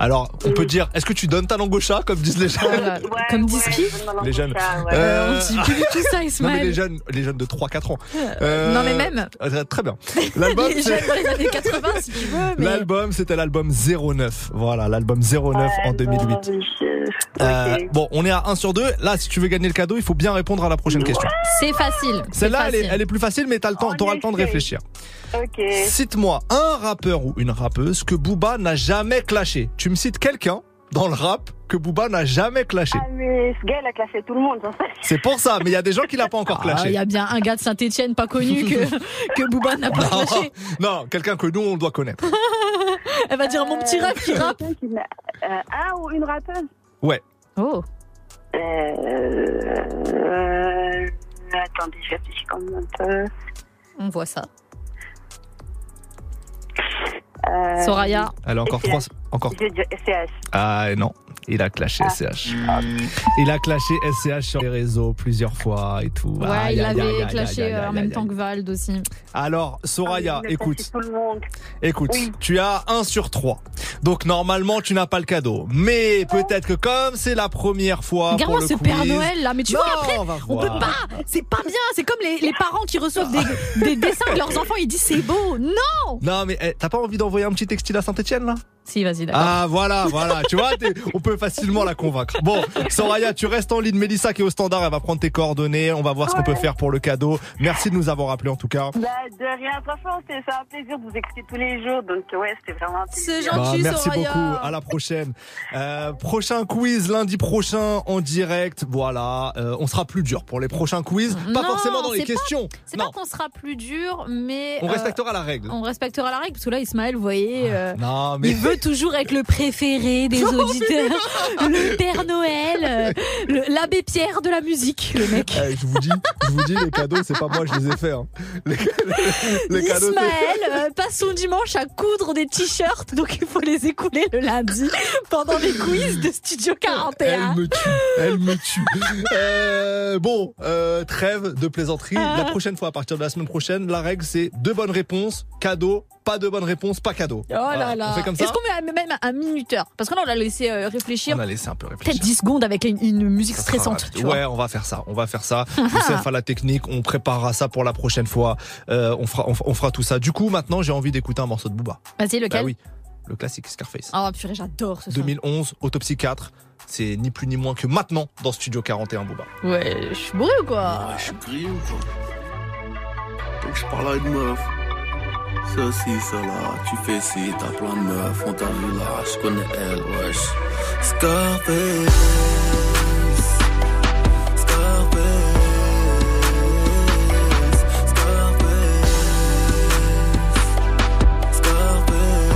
Alors, on peut dire, est-ce que tu donnes ta langue au chat, comme disent les jeunes Voilà. Comme disent qui Les jeunes. Euh, on dit plus du tout ça, Non, mais Ismaël. les jeunes, les jeunes de 3-4 ans. Euh, non, mais même. euh, Très bien. L'album, les jeunes dans les années 80, si tu veux. Mais... L'album, c'était l'album 09. Voilà, l'album 09 en 2008. Euh, bon, on est à 1 sur 2. Là, si tu veux gagner le cadeau, il faut bien répondre à la prochaine question. C'est facile. c'est Celle-là, elle elle est plus facile, mais t'as le temps, t'auras le temps de réfléchir. Ok. Cite-moi un rappeur ou une rappeuse que Booba n'a jamais clashé. Tu me cites quelqu'un dans le rap que Booba n'a jamais clashé. Ah, mais ce gars, il a classé tout le monde, en fait. C'est pour ça, mais il y a des gens qui l'ont pas encore Ah, Il clashé. y a bien un gars de Saint-Etienne pas connu que, que Booba n'a pas non, clashé. non, quelqu'un que nous on doit connaître. Elle va dire mon petit rap qui rappe. Euh, un ou une rappeuse? Ouais. Oh. Euh, euh, attendez, je réfléchis quand même un peu. On voit ça. Euh, Soraya. Elle a encore trois. Encore. Ah non, il a clashé Ah. SCH. Il a clashé SCH sur les réseaux plusieurs fois et tout. Ouais, Aïe, il l'avait aïe, clashé aïe, euh, aïe, en même temps que Vald aussi. Alors, Soraya, Il a écoute. classé tout le monde. Écoute, Oui. tu as 1 sur 3. Donc normalement, tu n'as pas le cadeau. Mais peut-être que comme c'est la première fois Regarde-moi ce quiz, Père Noël là, mais tu Non, vois après, on va on peut pas, c'est pas bien, c'est comme les, les parents qui reçoivent des, des dessins de leurs enfants, ils disent c'est beau, non Non, mais eh, t'as pas envie d'envoyer un petit textile à Saint-Etienne là? Si, vas-y, d'accord. Ah voilà, voilà, tu vois, on peut facilement la convaincre. Bon, Soraya, tu restes en ligne. Mélissa qui est au standard, elle va prendre tes coordonnées. On va voir ce qu'on peut faire pour le cadeau. Merci de nous avoir appelé en tout cas. Bah, de rien, franchement, c'est c'est un plaisir de vous écouter tous les jours. Donc, ouais, c'était vraiment un plaisir. Bah, merci beaucoup. À la prochaine. Euh, prochain quiz lundi prochain en direct. Voilà, Euh, on sera plus dur pour les prochains quiz. Pas Non, forcément dans les c'est pas- questions. C'est non, pas qu'on sera plus dur, mais. on euh, respectera la règle. On respectera la règle, parce que là, Ismaël, vous voyez, euh, Non, mais il veut toujours être le préféré des Non, mais auditeurs, le Père Noël, le- l'abbé Pierre de la musique, le mec. Eh, je vous dis, je vous dis, les cadeaux, c'est pas moi, je les ai faits. hein. Les, les cadeaux, c'est- Ismaël euh, passe son dimanche à coudre des t-shirts, donc il faut les écouler le lundi pendant les quiz de Studio 41. Elle me tue, elle me tue. Euh, bon, euh, trêve de plaisanterie. Ah. La prochaine fois, à partir de la semaine prochaine, la règle c'est deux bonnes réponses, cadeau. Pas de bonnes réponses, pas cadeau. Oh là Voilà. là. On fait comme ça. Est-ce qu'on met même un minuteur Parce que là, on l'a laissé euh, réfléchir. On a laissé un peu réfléchir. Peut-être 10 secondes avec une, une musique Ça stressante. vois. ouais, on va faire ça. On va faire ça. Youssef à la technique. On préparera ça pour la prochaine fois. Euh, on fera, on, fera tout ça. Du coup, maintenant, j'ai envie d'écouter un morceau de Booba. Vas-y, lequel Bah oui, le classique Scarface. Oh purée, j'adore ce son. 2011, Autopsie 4. C'est ni plus ni moins que maintenant dans Studio 41 Booba. Ouais, je suis bourré ou quoi Ouais, je suis grillé ou quoi Donc je parle à une meuf. Ceci, cela, tu fais ci, t'as plein de meufs, on t'a là, je connais elle, wesh. Scarface. Scarface. Scarface. Scarface.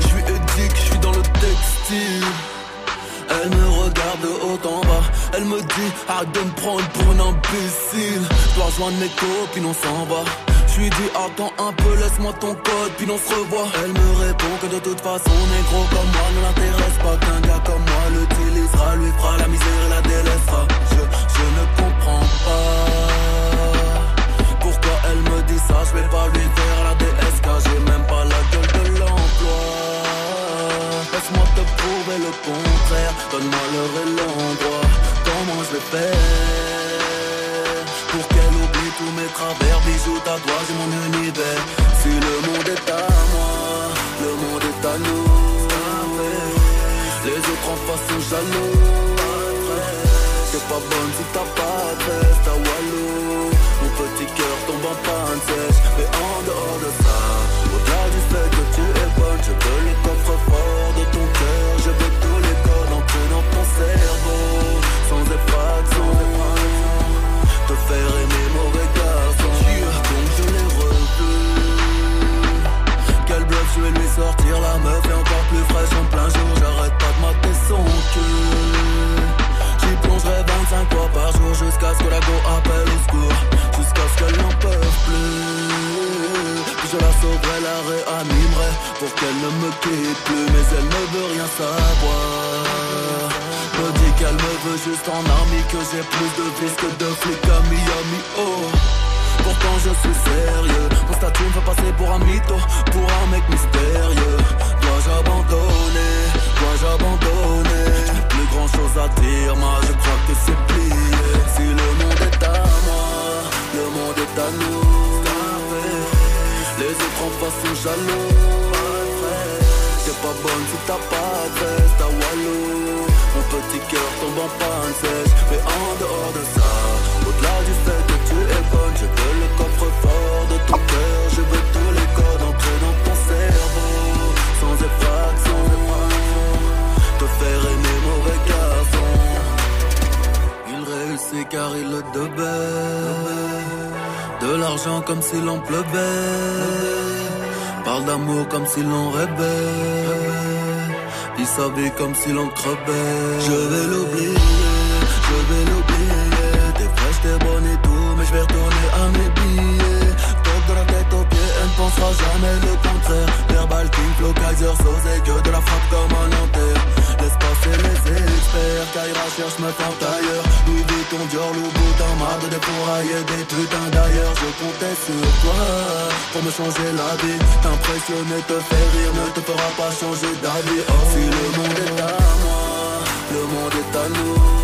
Je suis éthique, je suis dans le textile. Elle me regarde de haut en bas, elle me dit arrête de me prendre pour un imbécile. Je dois rejoindre mes copines, on s'en va. Lui dis attends un peu, laisse-moi ton code, puis on se revoit. Elle me répond que de toute façon, négro comme moi ne l'intéresse pas qu'un gars comme moi l'utilisera, lui fera la misère et la délaissera. Je, je ne comprends pas pourquoi elle me dit ça. Je vais pas lui faire la DSK, j'ai même pas la gueule de l'emploi. Laisse-moi te prouver le contraire. Donne-moi l'heure et l'endroit. Comment je vais faire? Tous mes travers? Bisous, à toi, j'ai mon univers. Si le monde est à moi, le monde est à nous. Les autres en face sont jaloux. C'est pas bonne si t'as pas de à Walou. Mon petit cœur tombe en panne sèche. Mais en dehors de ça, au-delà du fait que tu es bonne, je veux le coffre-fort de ton cœur. Je veux tous les codes entrés dans ton cerveau. Sans appelle au secours Jusqu'à ce qu'elle n'en peuvent plus. Je la sauverai, la réanimerai Pour qu'elle ne me quitte plus. Mais elle ne veut rien savoir. Me dit qu'elle me veut juste en armée Que j'ai plus de vis que de flics à Miami Oh. Pourtant je suis sérieux. Mon statut me fait passer pour un mytho Pour un mec mystérieux. Dois-je abandonner? Dois-je abandonner? Plus grand chose à dire Moi je crois que c'est plié. Si le monde est à moi Le monde est à nous. Les autres en face sont jaloux. T'es pas bonne si t'as pas de veste à Walou Mon petit cœur tombe en panne sèche. Mais en dehors de ça Au-delà du fait coffre-fort de ton cœur Je veux tous les codes entrer dans ton cerveau Sans effraction Te faire aimer mauvais garçon. Il réussit car il le devait. De l'argent comme s'il en pleuvait. Parle d'amour comme s'il en rêvait. Il sa vie comme s'il en crevait. Je vais l'oublier, je vais l'oublier. T'es fraîche, t'es bonne et tout Mais je vais retourner à mes pensera jamais le contraire. Verbal King, Flow, Kaiser, Sosé Que de la frappe comme un enterre. Laisse passer les experts Kaira cherche me tente ailleurs. Louis Vuitton, Dior, Louboutin Marre de dépourailler des putains d'ailleurs. Je comptais sur toi Pour me changer la vie. T'impressionner, te faire rire Ne te fera pas changer d'avis. Oh, si le monde est à moi Le monde est à nous.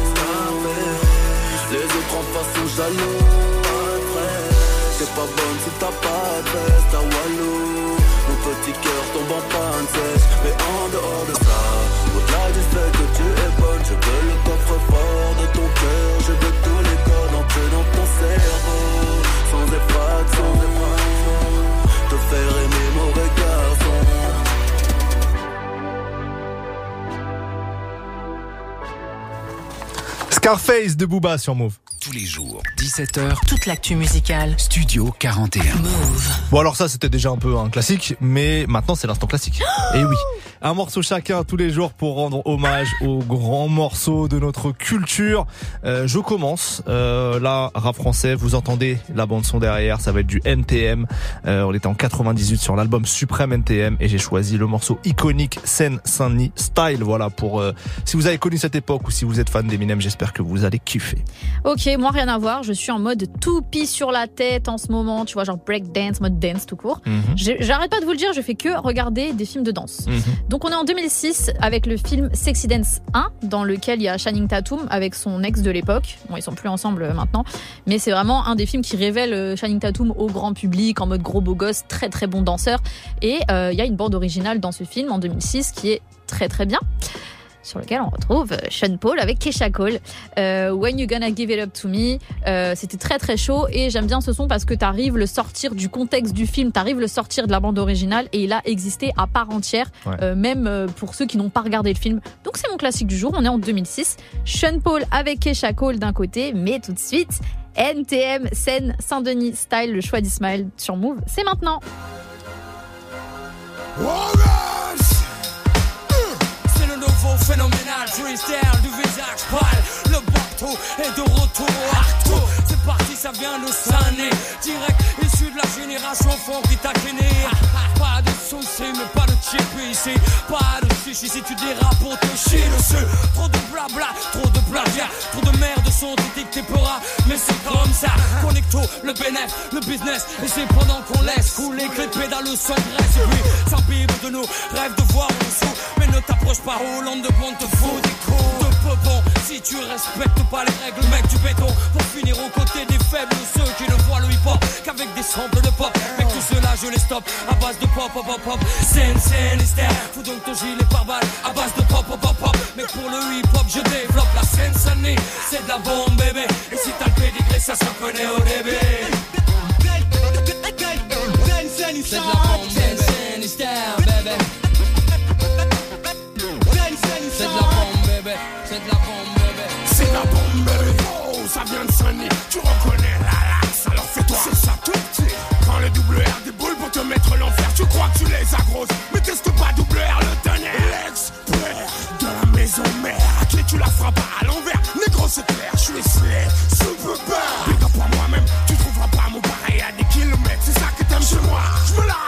Les autres en face sont jaloux pas bonne si t'as pas de veste à Walou. Mon petit cœur tombe en panne sèche Mais en dehors de ça Au-delà du fait que tu es bonne Je veux le coffre-fort de ton cœur. Je veux tous les corps entrer dans ton cerveau. Sans effraction Te faire aimer mauvais garçon. Scarface de Booba sur Move. Tous les jours, 17h, Toute l'actu musicale. Studio 41. Bon alors ça c'était déjà un peu un classique, mais maintenant c'est l'instant classique. Et oui, un morceau chacun tous les jours pour rendre hommage aux grands morceaux de notre culture. Euh, je commence, euh, là rap français, vous entendez la bande son derrière, ça va être du NTM. Euh, on était en 98 sur l'album Suprême NTM et j'ai choisi le morceau iconique Seine Saint-Denis Style. Voilà pour euh, si vous avez connu cette époque ou si vous êtes fan d'Eminem, j'espère que vous allez kiffer. Ok, moi rien à voir. Je suis en mode toupie sur la tête en ce moment. Tu vois, genre break dance, mode dance tout court. Mhm. J'arrête pas de vous le dire, je fais que regarder des films de danse. Mhm. Donc on est en 2006 avec le film Sexy Dance 1, dans lequel il y a Channing Tatum avec son ex de l'époque. Bon, ils sont plus ensemble euh, maintenant, mais c'est vraiment un des films qui révèle euh, Channing Tatum au grand public en mode gros beau gosse, très très bon danseur. Et euh, il y a une bande originale dans ce film en 2006 qui est très très bien sur lequel on retrouve euh, Sean Paul avec Kesha Cole. Euh, When You Gonna Give It Up To Me, euh, c'était très très chaud et j'aime bien ce son parce que t'arrives le sortir du contexte du film, t'arrives le sortir de la bande originale et il a existé à part entière, Ouais. euh, même pour ceux qui n'ont pas regardé le film. Donc c'est mon classique du jour, on est en 2006. Sean Paul avec Kesha Cole d'un côté, mais tout de suite, NTM, scène Saint-Denis style, le choix d'Ismaël sur Move, c'est maintenant. Phénoménal freestyle du visage pâle. Le bateau est de retour C'est parti, ça vient de Sané. Direct issu de la génération fond qui t'a soucis, mais pas de chip ici. Pas de chichi si tu dérapes pour te chier dessus. Trop de blabla, trop de plagiat. Trop de merde sont édictés peur Mais c'est comme ça. Connecto, le bénéf, le business. Et c'est pendant qu'on laisse couler que les pédales s'engraissent. Et puis, s'imbibe de nous, rêve de voir en dessous. Mais ne t'approche pas, Hollande de bon te fout des coups de peupon. Si tu respectes pas les règles, mec du béton. Pour finir aux côtés des faibles, ceux qui ne qu'avec des samples de pop. Mec, tout cela, je les stoppe à base de pop, pop, pop, pop. Scène, scène, hystère. Fous donc ton gilet par balle à base de pop, pop, pop, pop. Mais pour le hip-hop, je développe la scène. C'est de la bombe, bébé. Et si t'as le pédigré, ça se reconnaît au début. C'est de la bombe, bébé. C'est de la bombe, bébé. C'est de la bombe, bébé. C'est la bombe, bébé. Oh, ça vient de Sunny. Tu reconnais Prends le double R des boules pour te mettre l'enfer. Tu crois que tu les as grosses, mais teste pas double R le tonnerre. L'expert de la maison mère. À qui tu la frappes à l'envers. Négro, c'est clair, je suis slay. Super bad. Big up moi-même. Tu trouveras pas mon pareil à des kilomètres. C'est ça que t'aimes chez moi. Je me la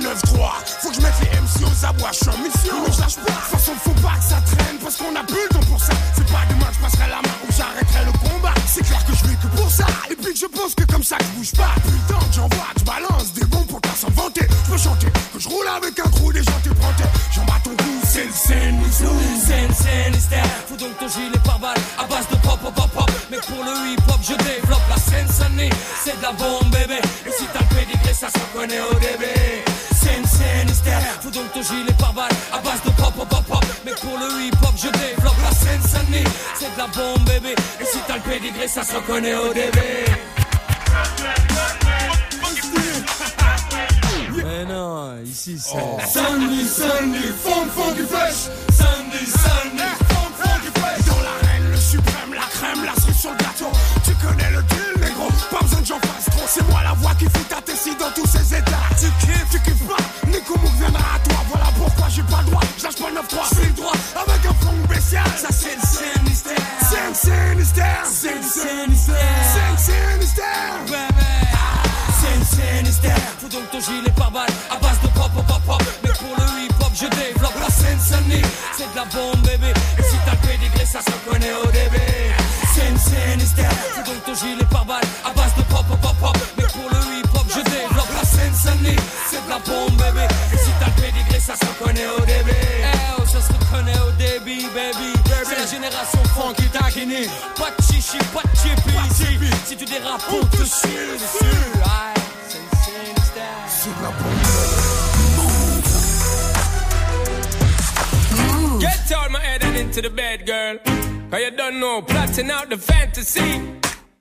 9-3. Faut que je aux abois, je suis en mission. Mais je lâche pas. De toute façon, faut pas que ça traîne parce qu'on a plus le temps pour ça. C'est pas demain que je passerai la main ou j'arrêterai le combat. C'est clair que je vis que pour ça. Et puis je pense que comme ça je bouge pas. Putain, j'envoie, je balance des bons pour t'en sans vanter. Je peux chanter que je roule avec un trou des gens prêté. J'en bats ton cou, c'est le scène, Scène, scène. Faut donc ton gilet par balle à base de pop, pop, pop, pop. Mais pour le hip hop, je développe la scène. C'est de la bombe, bébé. Et si t'as le pédigré, ça se reconnaît au début. Hystère. Faut donc ton gilet par balle à base de pop, pop, pop, pop. Mais pour le hip hop, je développe la scène sonnée. C'est de la bombe, bébé. Et si t'as le pédigré, ça se reconnaît au début. Mais non, ici c'est. Sandy, Sandy, funk, funky fresh. Sandy, Sandy, funk, funky fresh. Dans l'arène, le suprême, la crème, la cerise sur le gâteau. Tu connais le deal, négro. Pas besoin que j'en fasse trop. C'est moi la voix qui fait ta tessie dans tous ces états. Tu kiffes, tu kiffes pas. Nico viendra à toi. Voilà pourquoi j'ai pas le droit. Je lâche pas le 9-3. Je fais le droit avec un fond spécial. Ça, c'est le Sinistère. C'est le Sinistère. C'est le Sinistère. C'est le Sinistère. Scène, scène, hystère. Faut donc ton gilet par balle à base de pop, pop, pop. Mais pour le hip hop, je développe la scène. C'est de la bombe, bébé. Pas de chichi, pas de chippy ici. Si tu dérapes, on te suit dessus. C'est la bombe. Get out my head and into the bed, girl. Cause you don't know, plotting out the fantasy.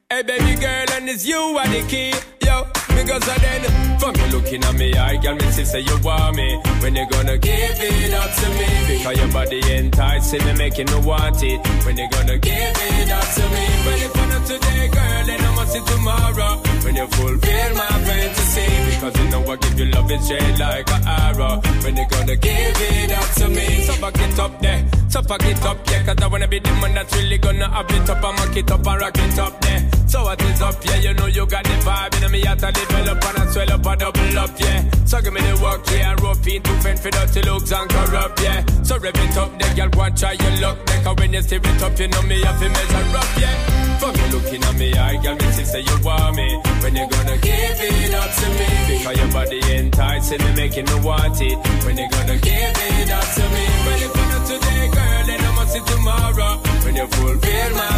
Hey, baby girl, and it's you are the key. Yo, because I then, from you looking at me, I got me to say you want me. When you gonna give it up to me? Because your body enticing me, making me want it. When you gonna give it up to me? Well, if not today, girl, then I must see tomorrow. When you fulfill my fantasy. Because you know I give you love it straight like an arrow. When you gonna give it up to me? So back it up there. So fuck it up, yeah. Cause I wanna be the man that's really gonna have it up and mock it up and rock it up there. So what is up, yeah? You know you got the vibe in me out to develop and I swell up and double up, yeah. So give me the work, yeah. Rope in to fend for dirty looks and corrupt, yeah. So rev it up, there, girl. Go try your luck, there. Cause when you stir it up, you know me have to measure up, yeah. Fuck you looking at me, I girl, me say you want me. When you gonna give it up to me? Because your body enticing me, making me want it. When you gonna give it up to me? Well, if not today, girl, then I must see tomorrow. When you fulfill my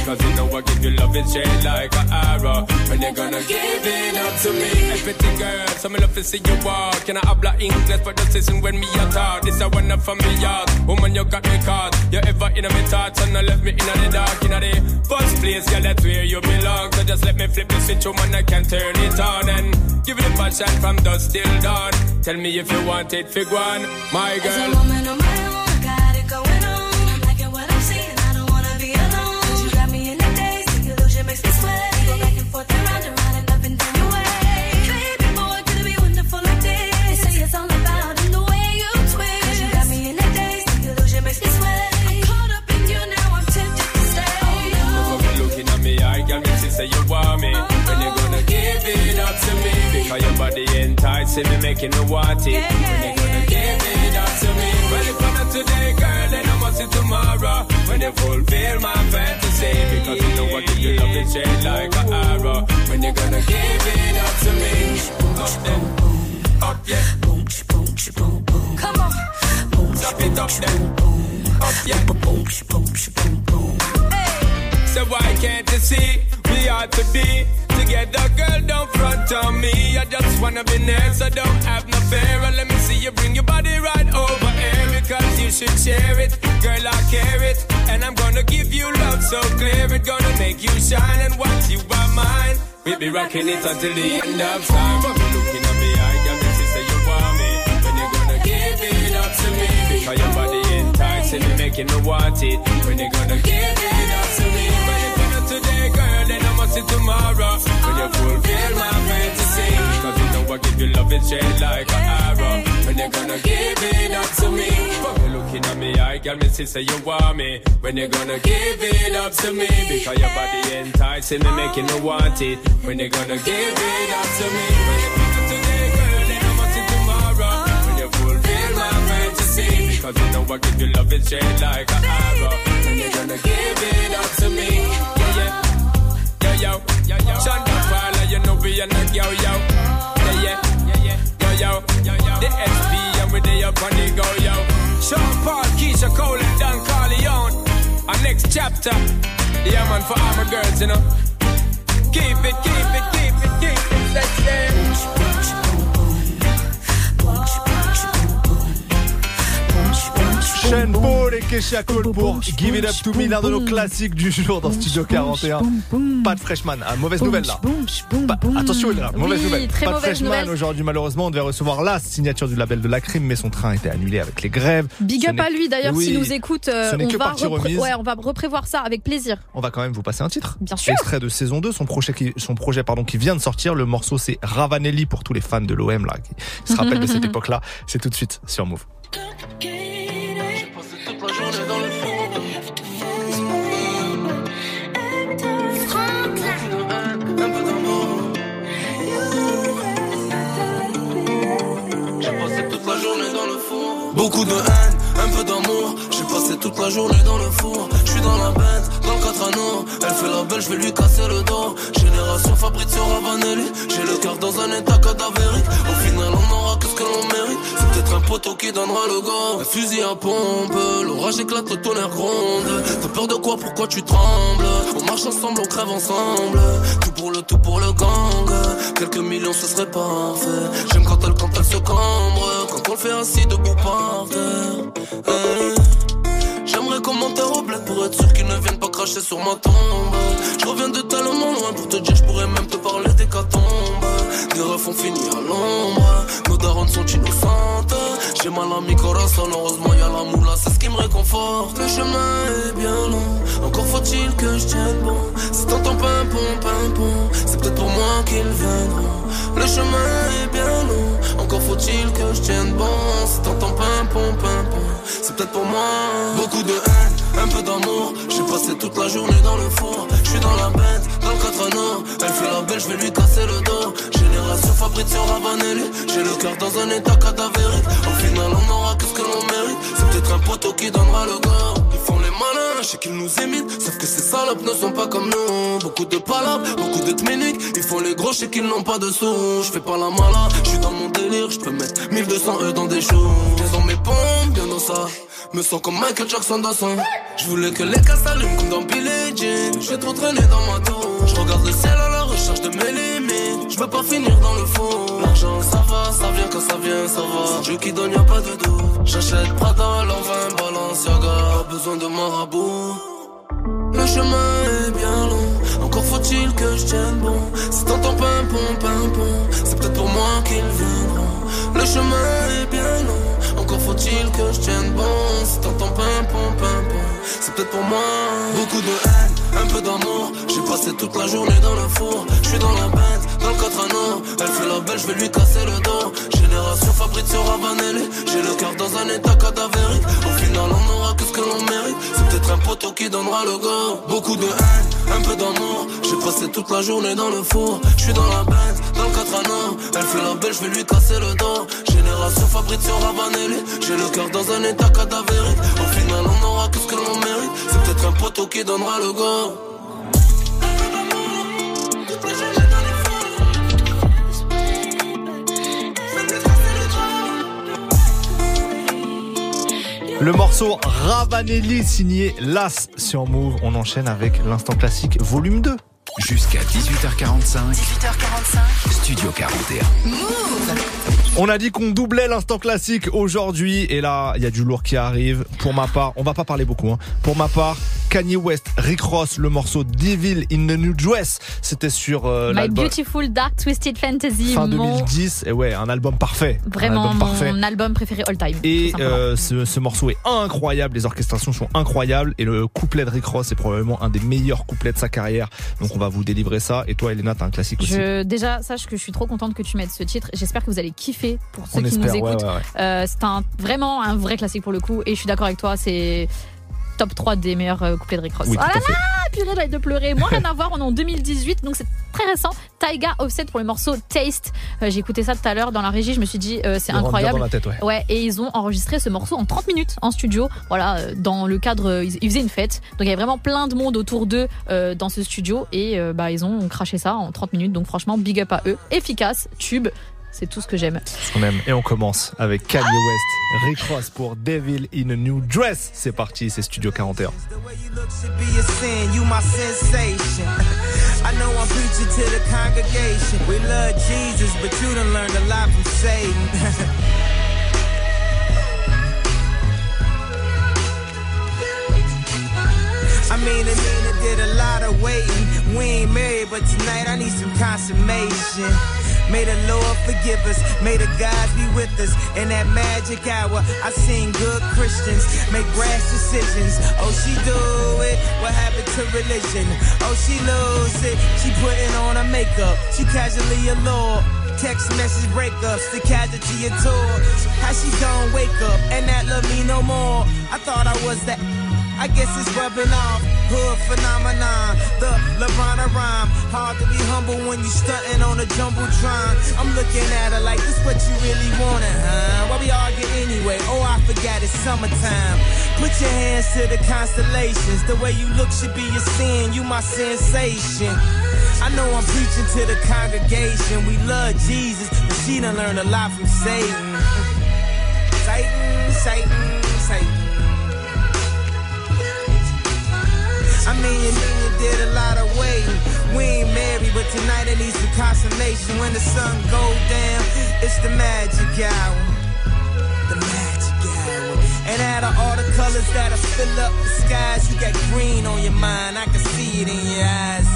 Because you know I give you love it straight like an arrow. And you're gonna give it up to me? Everything, girl, so me love to see you walk. Can I habla English for the season when me a talk? This a one from me yard. Woman, you got me caught. You ever in my thoughts and I left me in the dark, in the first place, girl, that's where you belong. So just let me flip the switch, woman, I can turn it on and give it a passion from dusk till dawn. Tell me if you want it, fig one, my girl. As a woman on my own, enticing me, making me want it. When you gonna give it up to me? Well, if not today, girl, then I must see tomorrow. When you fulfill my fantasy. Because you know I give you love it straight like an arrow. When you gonna give it up to me? Up there. Up, yeah. Come on. Stop it up there. Up, yeah. So why can't you see we ought to be together, girl? Don't front on me. I just wanna be near, so don't have no fear. Let me see you bring your body right over here because you should share it, girl. I care it, and I'm gonna give you love so clear. It's gonna make you shine, and once you are mine, we'll be rocking it until the end of time. Looking at me, I got me sister, you want me. When you gonna give it up to me? Because your body enticing me, making me want it. When you gonna give it up to me? When you gonna today, girl, I see tomorrow. When you fulfill my fantasy. Because you know I give you love it straight like an arrow. When you gonna give it up to me? From you looking at me, I got me sister, you want me. When you gonna give it up to me? Because your body enticing me, making me want it. When you gonna give it up to me? When you gonna today, girl, then I must see tomorrow. When you fulfill I'ma give you love and shade like a arrow. And you're gonna give it up to me. Yo, yo, yo. Shonda you know we are not yo, yo. Yeah, yeah, yeah, yeah. Yo, yo. The SP and we they up on the go, yo. Sean Paul, Keisha Cole, and Don Corleone. Our next chapter. Yeah, man, for all my girls, you know. Keep it, keep it, keep it, keep it sexy. Sean Paul et Kesha Cole pour Give It Up To Me, l'un de nos classiques du jour dans Studio 41. Pas de freshman, ah, mauvaise nouvelle là. Attention, là, mauvaise Oui, nouvelle. très Pas de freshman aujourd'hui, malheureusement. On devait recevoir la signature du label de la crime, mais son train a été annulé avec les grèves. Big Ce up à lui d'ailleurs Oui, s'il nous écoute. euh, ce n'est on, que va partie repré- remise. ouais, on va reprévoir ça avec plaisir. On va quand même vous passer un titre. Bien sûr. Extrait de saison 2, son projet qui, son projet, pardon, qui vient de sortir. Le morceau, c'est Ravanelli pour tous les fans de l'OM, là, qui se rappellent de cette époque-là. C'est tout de suite sur Move. La journée dans le four. Je suis dans la bête, dans le 4 anneaux. Elle fait la belle, je vais lui casser le dos. Génération Fabrizio Ravanelli. J'ai le cœur dans un état cadavérique. Au final, on aura que ce que l'on mérite. C'est peut-être un poteau qui donnera le go. Un fusil à pompe, l'orage éclate, le tonnerre gronde. T'as peur de quoi? Pourquoi tu trembles? On marche ensemble, on crève ensemble. Tout pour le tout pour le gang. Quelques millions, ce serait parfait. J'aime quand elle, quand elle se cambre. Quand on le fait assis debout par terre. J'aimerais commentaire au bled pour être sûr qu'ils ne viennent pas cracher sur ma tombe. Je reviens de tellement loin pour te dire, je pourrais même te parler des catombes. Des refs ont fini à l'ombre, nos darons sont innocentes. J'ai mal à mi corazon, heureusement y'a la moula, c'est ce qui me réconforte. Le chemin est bien long, encore faut-il que je tienne bon. C'est tant pimpon, pimpon, c'est peut-être pour moi qu'ils viendront. Le chemin est bien long, encore faut-il que je tienne bon. Tant pimpon, pimpon, peut-être pour moi. Beaucoup de haine, un peu d'amour. J'ai passé toute la journée dans le four. Je suis dans la bête, dans le 4 anneaux. Elle fait la belle, je vais lui casser le dos. Génération Fabrizio Ravanelli. J'ai le cœur dans un état cadavérique. Au final, on aura que ce que l'on mérite. C'est peut-être un poteau qui donnera le go. Ils font les malins, je sais qu'ils nous imitent. Sauf que ces salopes ne sont pas comme nous. Beaucoup de palabres, beaucoup de tminiques. Ils font les gros, je sais qu'ils n'ont pas de sous. Je fais pas la malade, je suis dans mon délire. Je peux mettre 1200 E dans des choses. Bien dans mes pompes, bien dans ça. Me sens comme Michael Jackson dans son. Je voulais que les cas s'allument comme dans Billie Jean. J'ai trop traîné dans ma tour. Je regarde le ciel à la recherche de mes limites. Je veux pas finir dans le fond. L'argent, ça va, ça vient quand ça vient, ça va. Dieu qui donne, y a pas de doute. J'achète Prada, l'envin, Balenciaga. Pas besoin de marabout. Le chemin est bien long, encore faut-il que je tienne bon. C'est tant pimpon, pimpon, c'est peut-être pour moi qu'ils viendront. Le chemin est bien long, faut-il que je tienne bon. C'est tant pimpon, pimpon, c'est peut-être pour moi. Beaucoup de haine, un peu d'amour. J'ai passé toute la journée dans le four. Je suis dans la bête, dans le 4 anneaux. Elle fait la belle, je vais lui casser le dos. Génération Fabrizio Ravanelli. J'ai le cœur dans un état cadavérique. Au final, on aura que ce que l'on mérite. C'est peut-être un poteau qui donnera le go. Beaucoup de haine, un peu d'amour. J'ai passé toute la journée dans le four. Je suis dans la bête, dans le 4 anneaux. Elle fait la belle, je vais lui casser le dos. Génération Fabrizio Ravanelli. J'ai le cœur dans un état cadavérique. Au final, on aura que ce que l'on mérite. C'est peut-être un poteau qui donnera le go. Le morceau Ravanelli signé Las sur Move. On enchaîne avec l'instant classique volume 2. Jusqu'à 18h45. 18h45. Studio 41. On a dit qu'on doublait l'instant classique aujourd'hui et là, il y a du lourd qui arrive. Pour ma part, on va pas parler beaucoup. Hein. Pour ma part, Kanye West, Rick Ross, le morceau Devil in the New Dress, c'était sur euh, My Beautiful Dark Twisted Fantasy. fin mon- 2010. Et ouais, un album parfait. Un Vraiment album mon parfait. album préféré all time. Et euh, ce, ce morceau est incroyable, les orchestrations sont incroyables et le couplet de Rick Ross est probablement un des meilleurs couplets de sa carrière. Donc on va vous délivrer ça. Et toi, Elena, t'as un classique aussi. Je, déjà, sache que je suis trop contente que tu mettes ce titre. J'espère que vous allez kiffer pour ceux On qui espère, nous écoutent. ouais, ouais. Euh, c'est un, vraiment un vrai classique pour le coup. Et je suis d'accord avec toi, c'est top 3 des meilleurs euh, couplets de Rick Ross. Oui, oh là là, purée, envie de pleurer. Moi, rien à voir, on est en 2018, donc c'est très récent. Taiga Offset pour le morceau Taste. Euh, J'ai écouté ça tout à l'heure dans la régie, je me suis dit, euh, c'est incroyable. dans la tête, ouais. et ils ont enregistré ce morceau en 30 minutes en studio. Voilà, dans le cadre, ils, ils faisaient une fête. Donc il y avait vraiment plein de monde autour d'eux euh, dans ce studio et bah, ils ont craché ça en 30 minutes. Donc franchement, big up à eux. Efficace, tube. C'est tout ce que j'aime. On aime. Et on commence avec Kanye West, Rick Ross pour Devil in a New Dress. C'est parti, c'est Studio 41. should be a sin, you my sensation. I know I'm preaching to the congregation. We love Jesus, but you done learned a lot from Satan. I mean, I mean, I did a lot of waiting. We ain't married, but tonight I need some consummation. May the Lord forgive us. May the gods be with us. In that magic hour, I seen good Christians make rash decisions. Oh, she do it. What happened to religion? Oh, she lose it. She putting on her makeup. She casually allured. Text message breakups, the casualty of tour. How she gon' wake up and not love me no more? I thought I was that. I guess it's rubbing off. Hood phenomenon, the of rhyme. Hard to be humble when you stunting on a jumbotron. I'm looking at her like this what you really wanted, huh? Why we argue anyway? Oh, I forgot it's summertime. Put your hands to the constellations. The way you look should be a sin. You my sensation. I know I'm preaching to the congregation. We love Jesus, but she done learned a lot from. Satan, Satan, Satan. I mean, you mean did a lot of waiting. We ain't married, but tonight I need some consummation. When the sun go down, it's the magic hour. The magic hour. And out of all the colors that'll fill up the skies, you got green on your mind. I can see it in your eyes.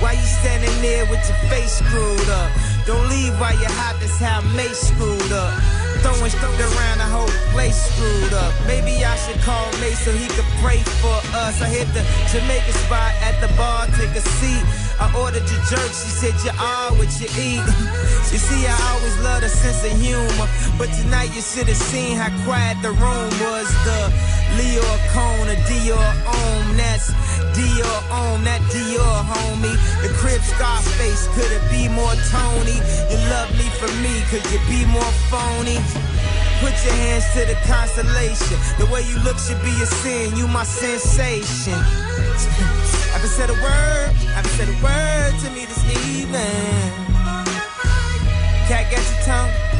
Why you standing there with your face screwed up? Don't leave while you're hot, that's how May screwed up. Throwing stuff around the whole place screwed up. Maybe I should call May so he could pray for us. I hit the Jamaican spot at the bar, take a seat. I ordered your jerk, she said you are what you eat. you see, I always love a sense of humor, but tonight you should have seen how quiet the room was. The Leo Cone, a Dior Om, that's Dior Om, that Dior homie. The crib Scarface, could it be more Tony? You love me for me, could you be more phony? Put your hands to the constellation. The way you look should be a sin. You my sensation. Haven't said a word. I haven't said a word to me this evening. Cat get your tongue.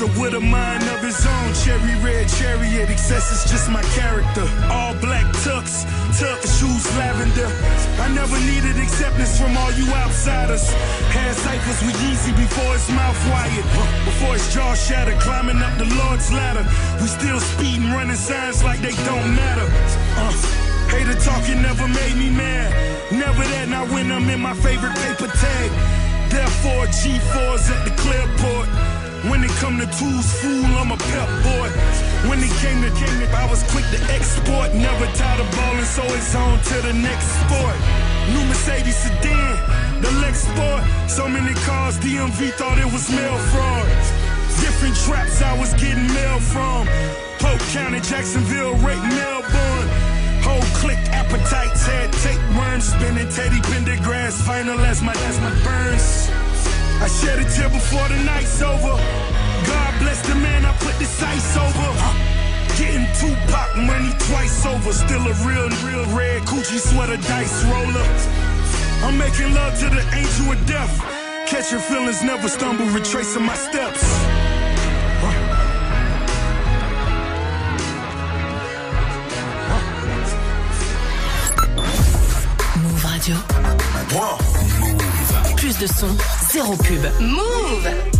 Monster with a mind of his own. Cherry red chariot, excess is just my character. All black tux, tuck shoes lavender. I never needed acceptance from all you outsiders. Had ciphers with Yeezy before his mouth wired. Before his jaw shattered, climbing up the Lord's ladder. We still speeding, running signs like they don't matter. Uh, hater talking never made me mad. Never that, not when I'm in my favorite paper tag. Therefore, G4's at the clearport. When it come to tools, fool, I'm a pep boy. When it came to came to, I was quick to export. Never tired of balling, so it's on to the next sport. New Mercedes sedan, the Lex Sport. So many cars, DMV thought it was mail fraud. Different traps I was getting mail from. Polk County, Jacksonville, Rake, Melbourne. Whole click appetites had tapeworms spinning Teddy Pendergrass final as my as my burns. I shed a tear before the night's over. God bless the man I put the sights over. Getting Tupac money twice over. Still a real, real red Gucci sweater dice roller. I'm making love to the angel of death. Catching feelings, never stumble, retracing my steps. Move Radio. Plus de son, zéro pub. Move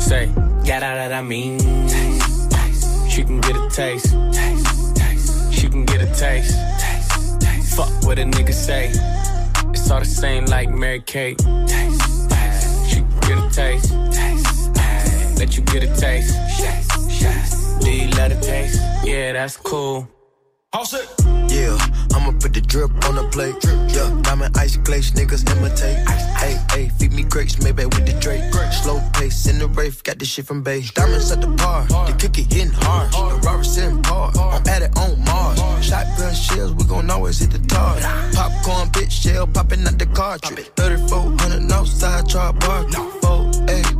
Say, got out that I mean. Taste, taste. She can get a taste. taste, taste. She can get a taste. taste, taste. Fuck what a nigga say. It's all the same like Mary Kate. Taste, taste. She can get a taste. taste, taste. Let you get a taste. Taste, taste. Do you love the taste? Yeah, that's cool. All set. Yeah, I'ma put the drip on the plate. Yeah, diamond ice glaze, niggas imitate. Hey, hey, feed me grapes, maybe with the Drake. Slow pace in the rave, got this shit from Bay. Diamonds at the bar, the cookie getting hard. The Robert's in park, I'm at it on Mars. Shotgun shells, we gon' always hit the target. Popcorn, bitch, shell popping out the cartridge. 3400 outside, try bar. 4 8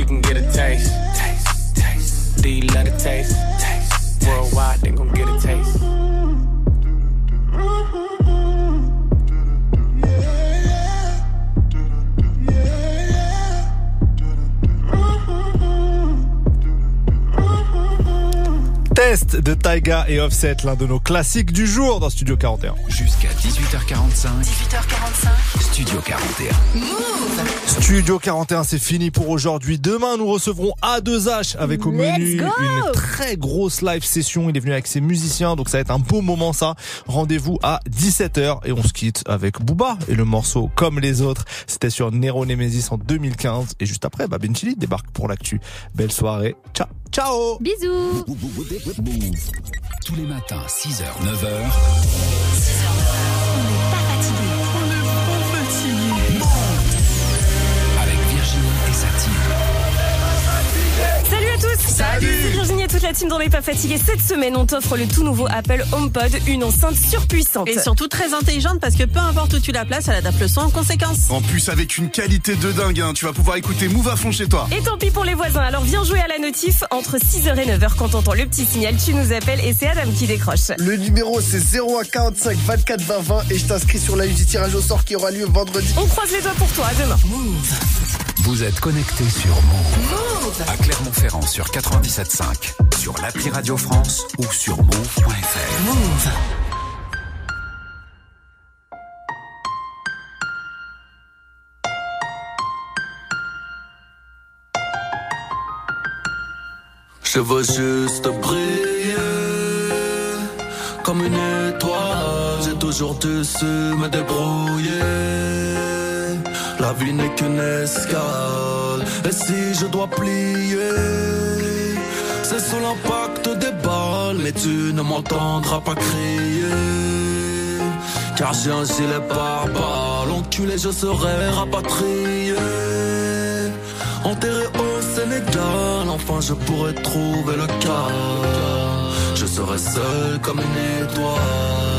Taste. She can get a taste. taste. taste. Do you love the taste? taste. Worldwide, they gon' get a taste. Test de Taiga et Offset, l'un de nos classiques du jour dans Studio 41. Jusqu'à 18h45. 18h45. Studio 41. Move Studio Studio 41, c'est fini pour aujourd'hui. Demain, nous recevrons A2H avec au Let's menu go une très grosse live session. Il est venu avec ses musiciens, donc ça va être un beau moment ça. Rendez-vous à 17h et on se quitte avec Booba et le morceau Comme les autres. C'était sur Nero Nemesis en 2015 et juste après, bah Ben Chili débarque pour l'actu. Belle soirée. Ciao. Ciao. Bisous. Tous les matins, 6h, 9h. Avec Salut C'est Virginie et toute la team dans Les Pas Fatigués. Cette semaine, on t'offre le tout nouveau Apple HomePod, une enceinte surpuissante. Et surtout très intelligente parce que peu importe où tu la places, elle adapte le son en conséquence. En plus, avec une qualité de dingue, hein, tu vas pouvoir écouter Move à fond chez toi. Et tant pis pour les voisins, alors viens jouer à la notif. Entre 6h et 9h, quand t'entends le petit signal, tu nous appelles et c'est Adam qui décroche. Le numéro c'est 01 45 24 20 20 et je t'inscris sur la liste du tirage au sort qui aura lieu vendredi. On croise les doigts pour toi, à demain. Vous êtes connectés sur Move. À Clermont-Ferrand sur 97.5, sur l'appli Radio France ou sur move.fr. Move. Je veux juste briller comme une étoile. J'ai toujours dû su me débrouiller. La vie n'est qu'une escale. Et si je dois plier, c'est sous l'impact des balles. Mais tu ne m'entendras pas crier. Car j'ai un gilet pare-balles. Enculé, je serai rapatrié. Enterré au Sénégal, enfin je pourrais trouver le calme. Je serai seul comme une étoile.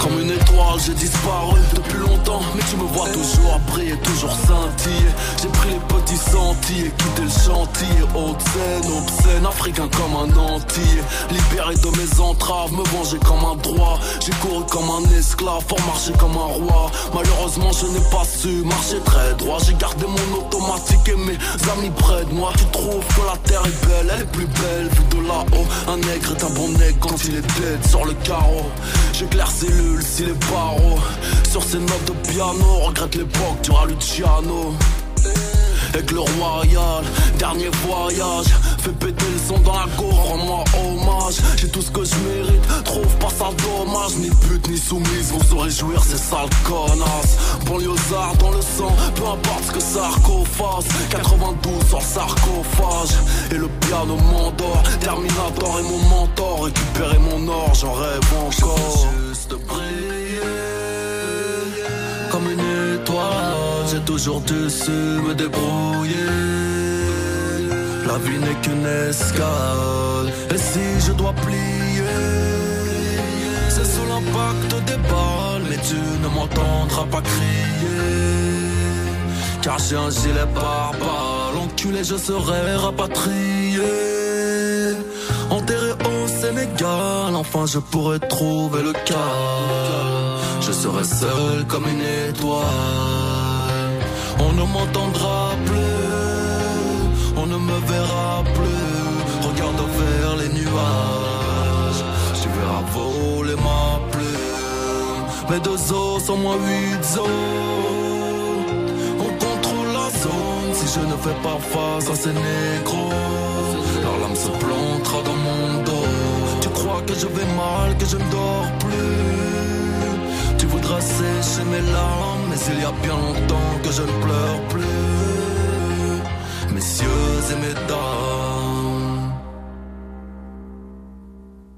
Comme une étoile, j'ai disparu depuis longtemps. Mais tu me vois toujours briller, toujours scintiller. J'ai pris les petits sentiers, quitté le chantier. Haute scène, obscène, africain comme un entier. Libéré de mes entraves, me venger comme un droit. J'ai couru comme un esclave pour marcher comme un roi. Malheureusement, je n'ai pas su marcher très droit. J'ai gardé mon automatique et mes amis près de moi. Tu trouves que la terre est belle, elle est plus belle vue de là-haut. Un nègre est un bon nègre quand il est dead sur le carreau. J'éclaire si les barreaux. Sur ces notes de piano, regrette l'époque du Luciano. Aigle royal, dernier voyage. Fais péter le son dans la gorge, rends-moi hommage. J'ai tout ce que je mérite, trouve pas ça dommage. Ni pute ni soumise, vont se réjouir ces sales connasses. Banlieusard dans le sang, peu importe ce que Sarko fasse. 92 sur le sarcophage. Et le piano m'endort, Terminator est mon mentor Récupérer mon or, j'en rêve encore briller comme une étoile. J'ai toujours dû su me débrouiller. La vie n'est qu'une escale. Et si je dois plier, c'est sous l'impact des balles. Mais tu ne m'entendras pas crier. Car j'ai un gilet pare-balles. Enculé, je serai rapatrié. Enfin je pourrais trouver le calme. Je serai seul comme une étoile. On ne m'entendra plus, on ne me verra plus. Regarde vers les nuages, tu verras voler ma plume. Mes deux os sont moins huit os. On contrôle la zone si je ne fais pas face à ces négros. Leur lame se plantera dans mon dos. Crois que je vais mal, que je ne dors plus. Tu voudras sécher mes larmes, mais il y a bien longtemps que je ne pleure plus. Messieurs et mesdames.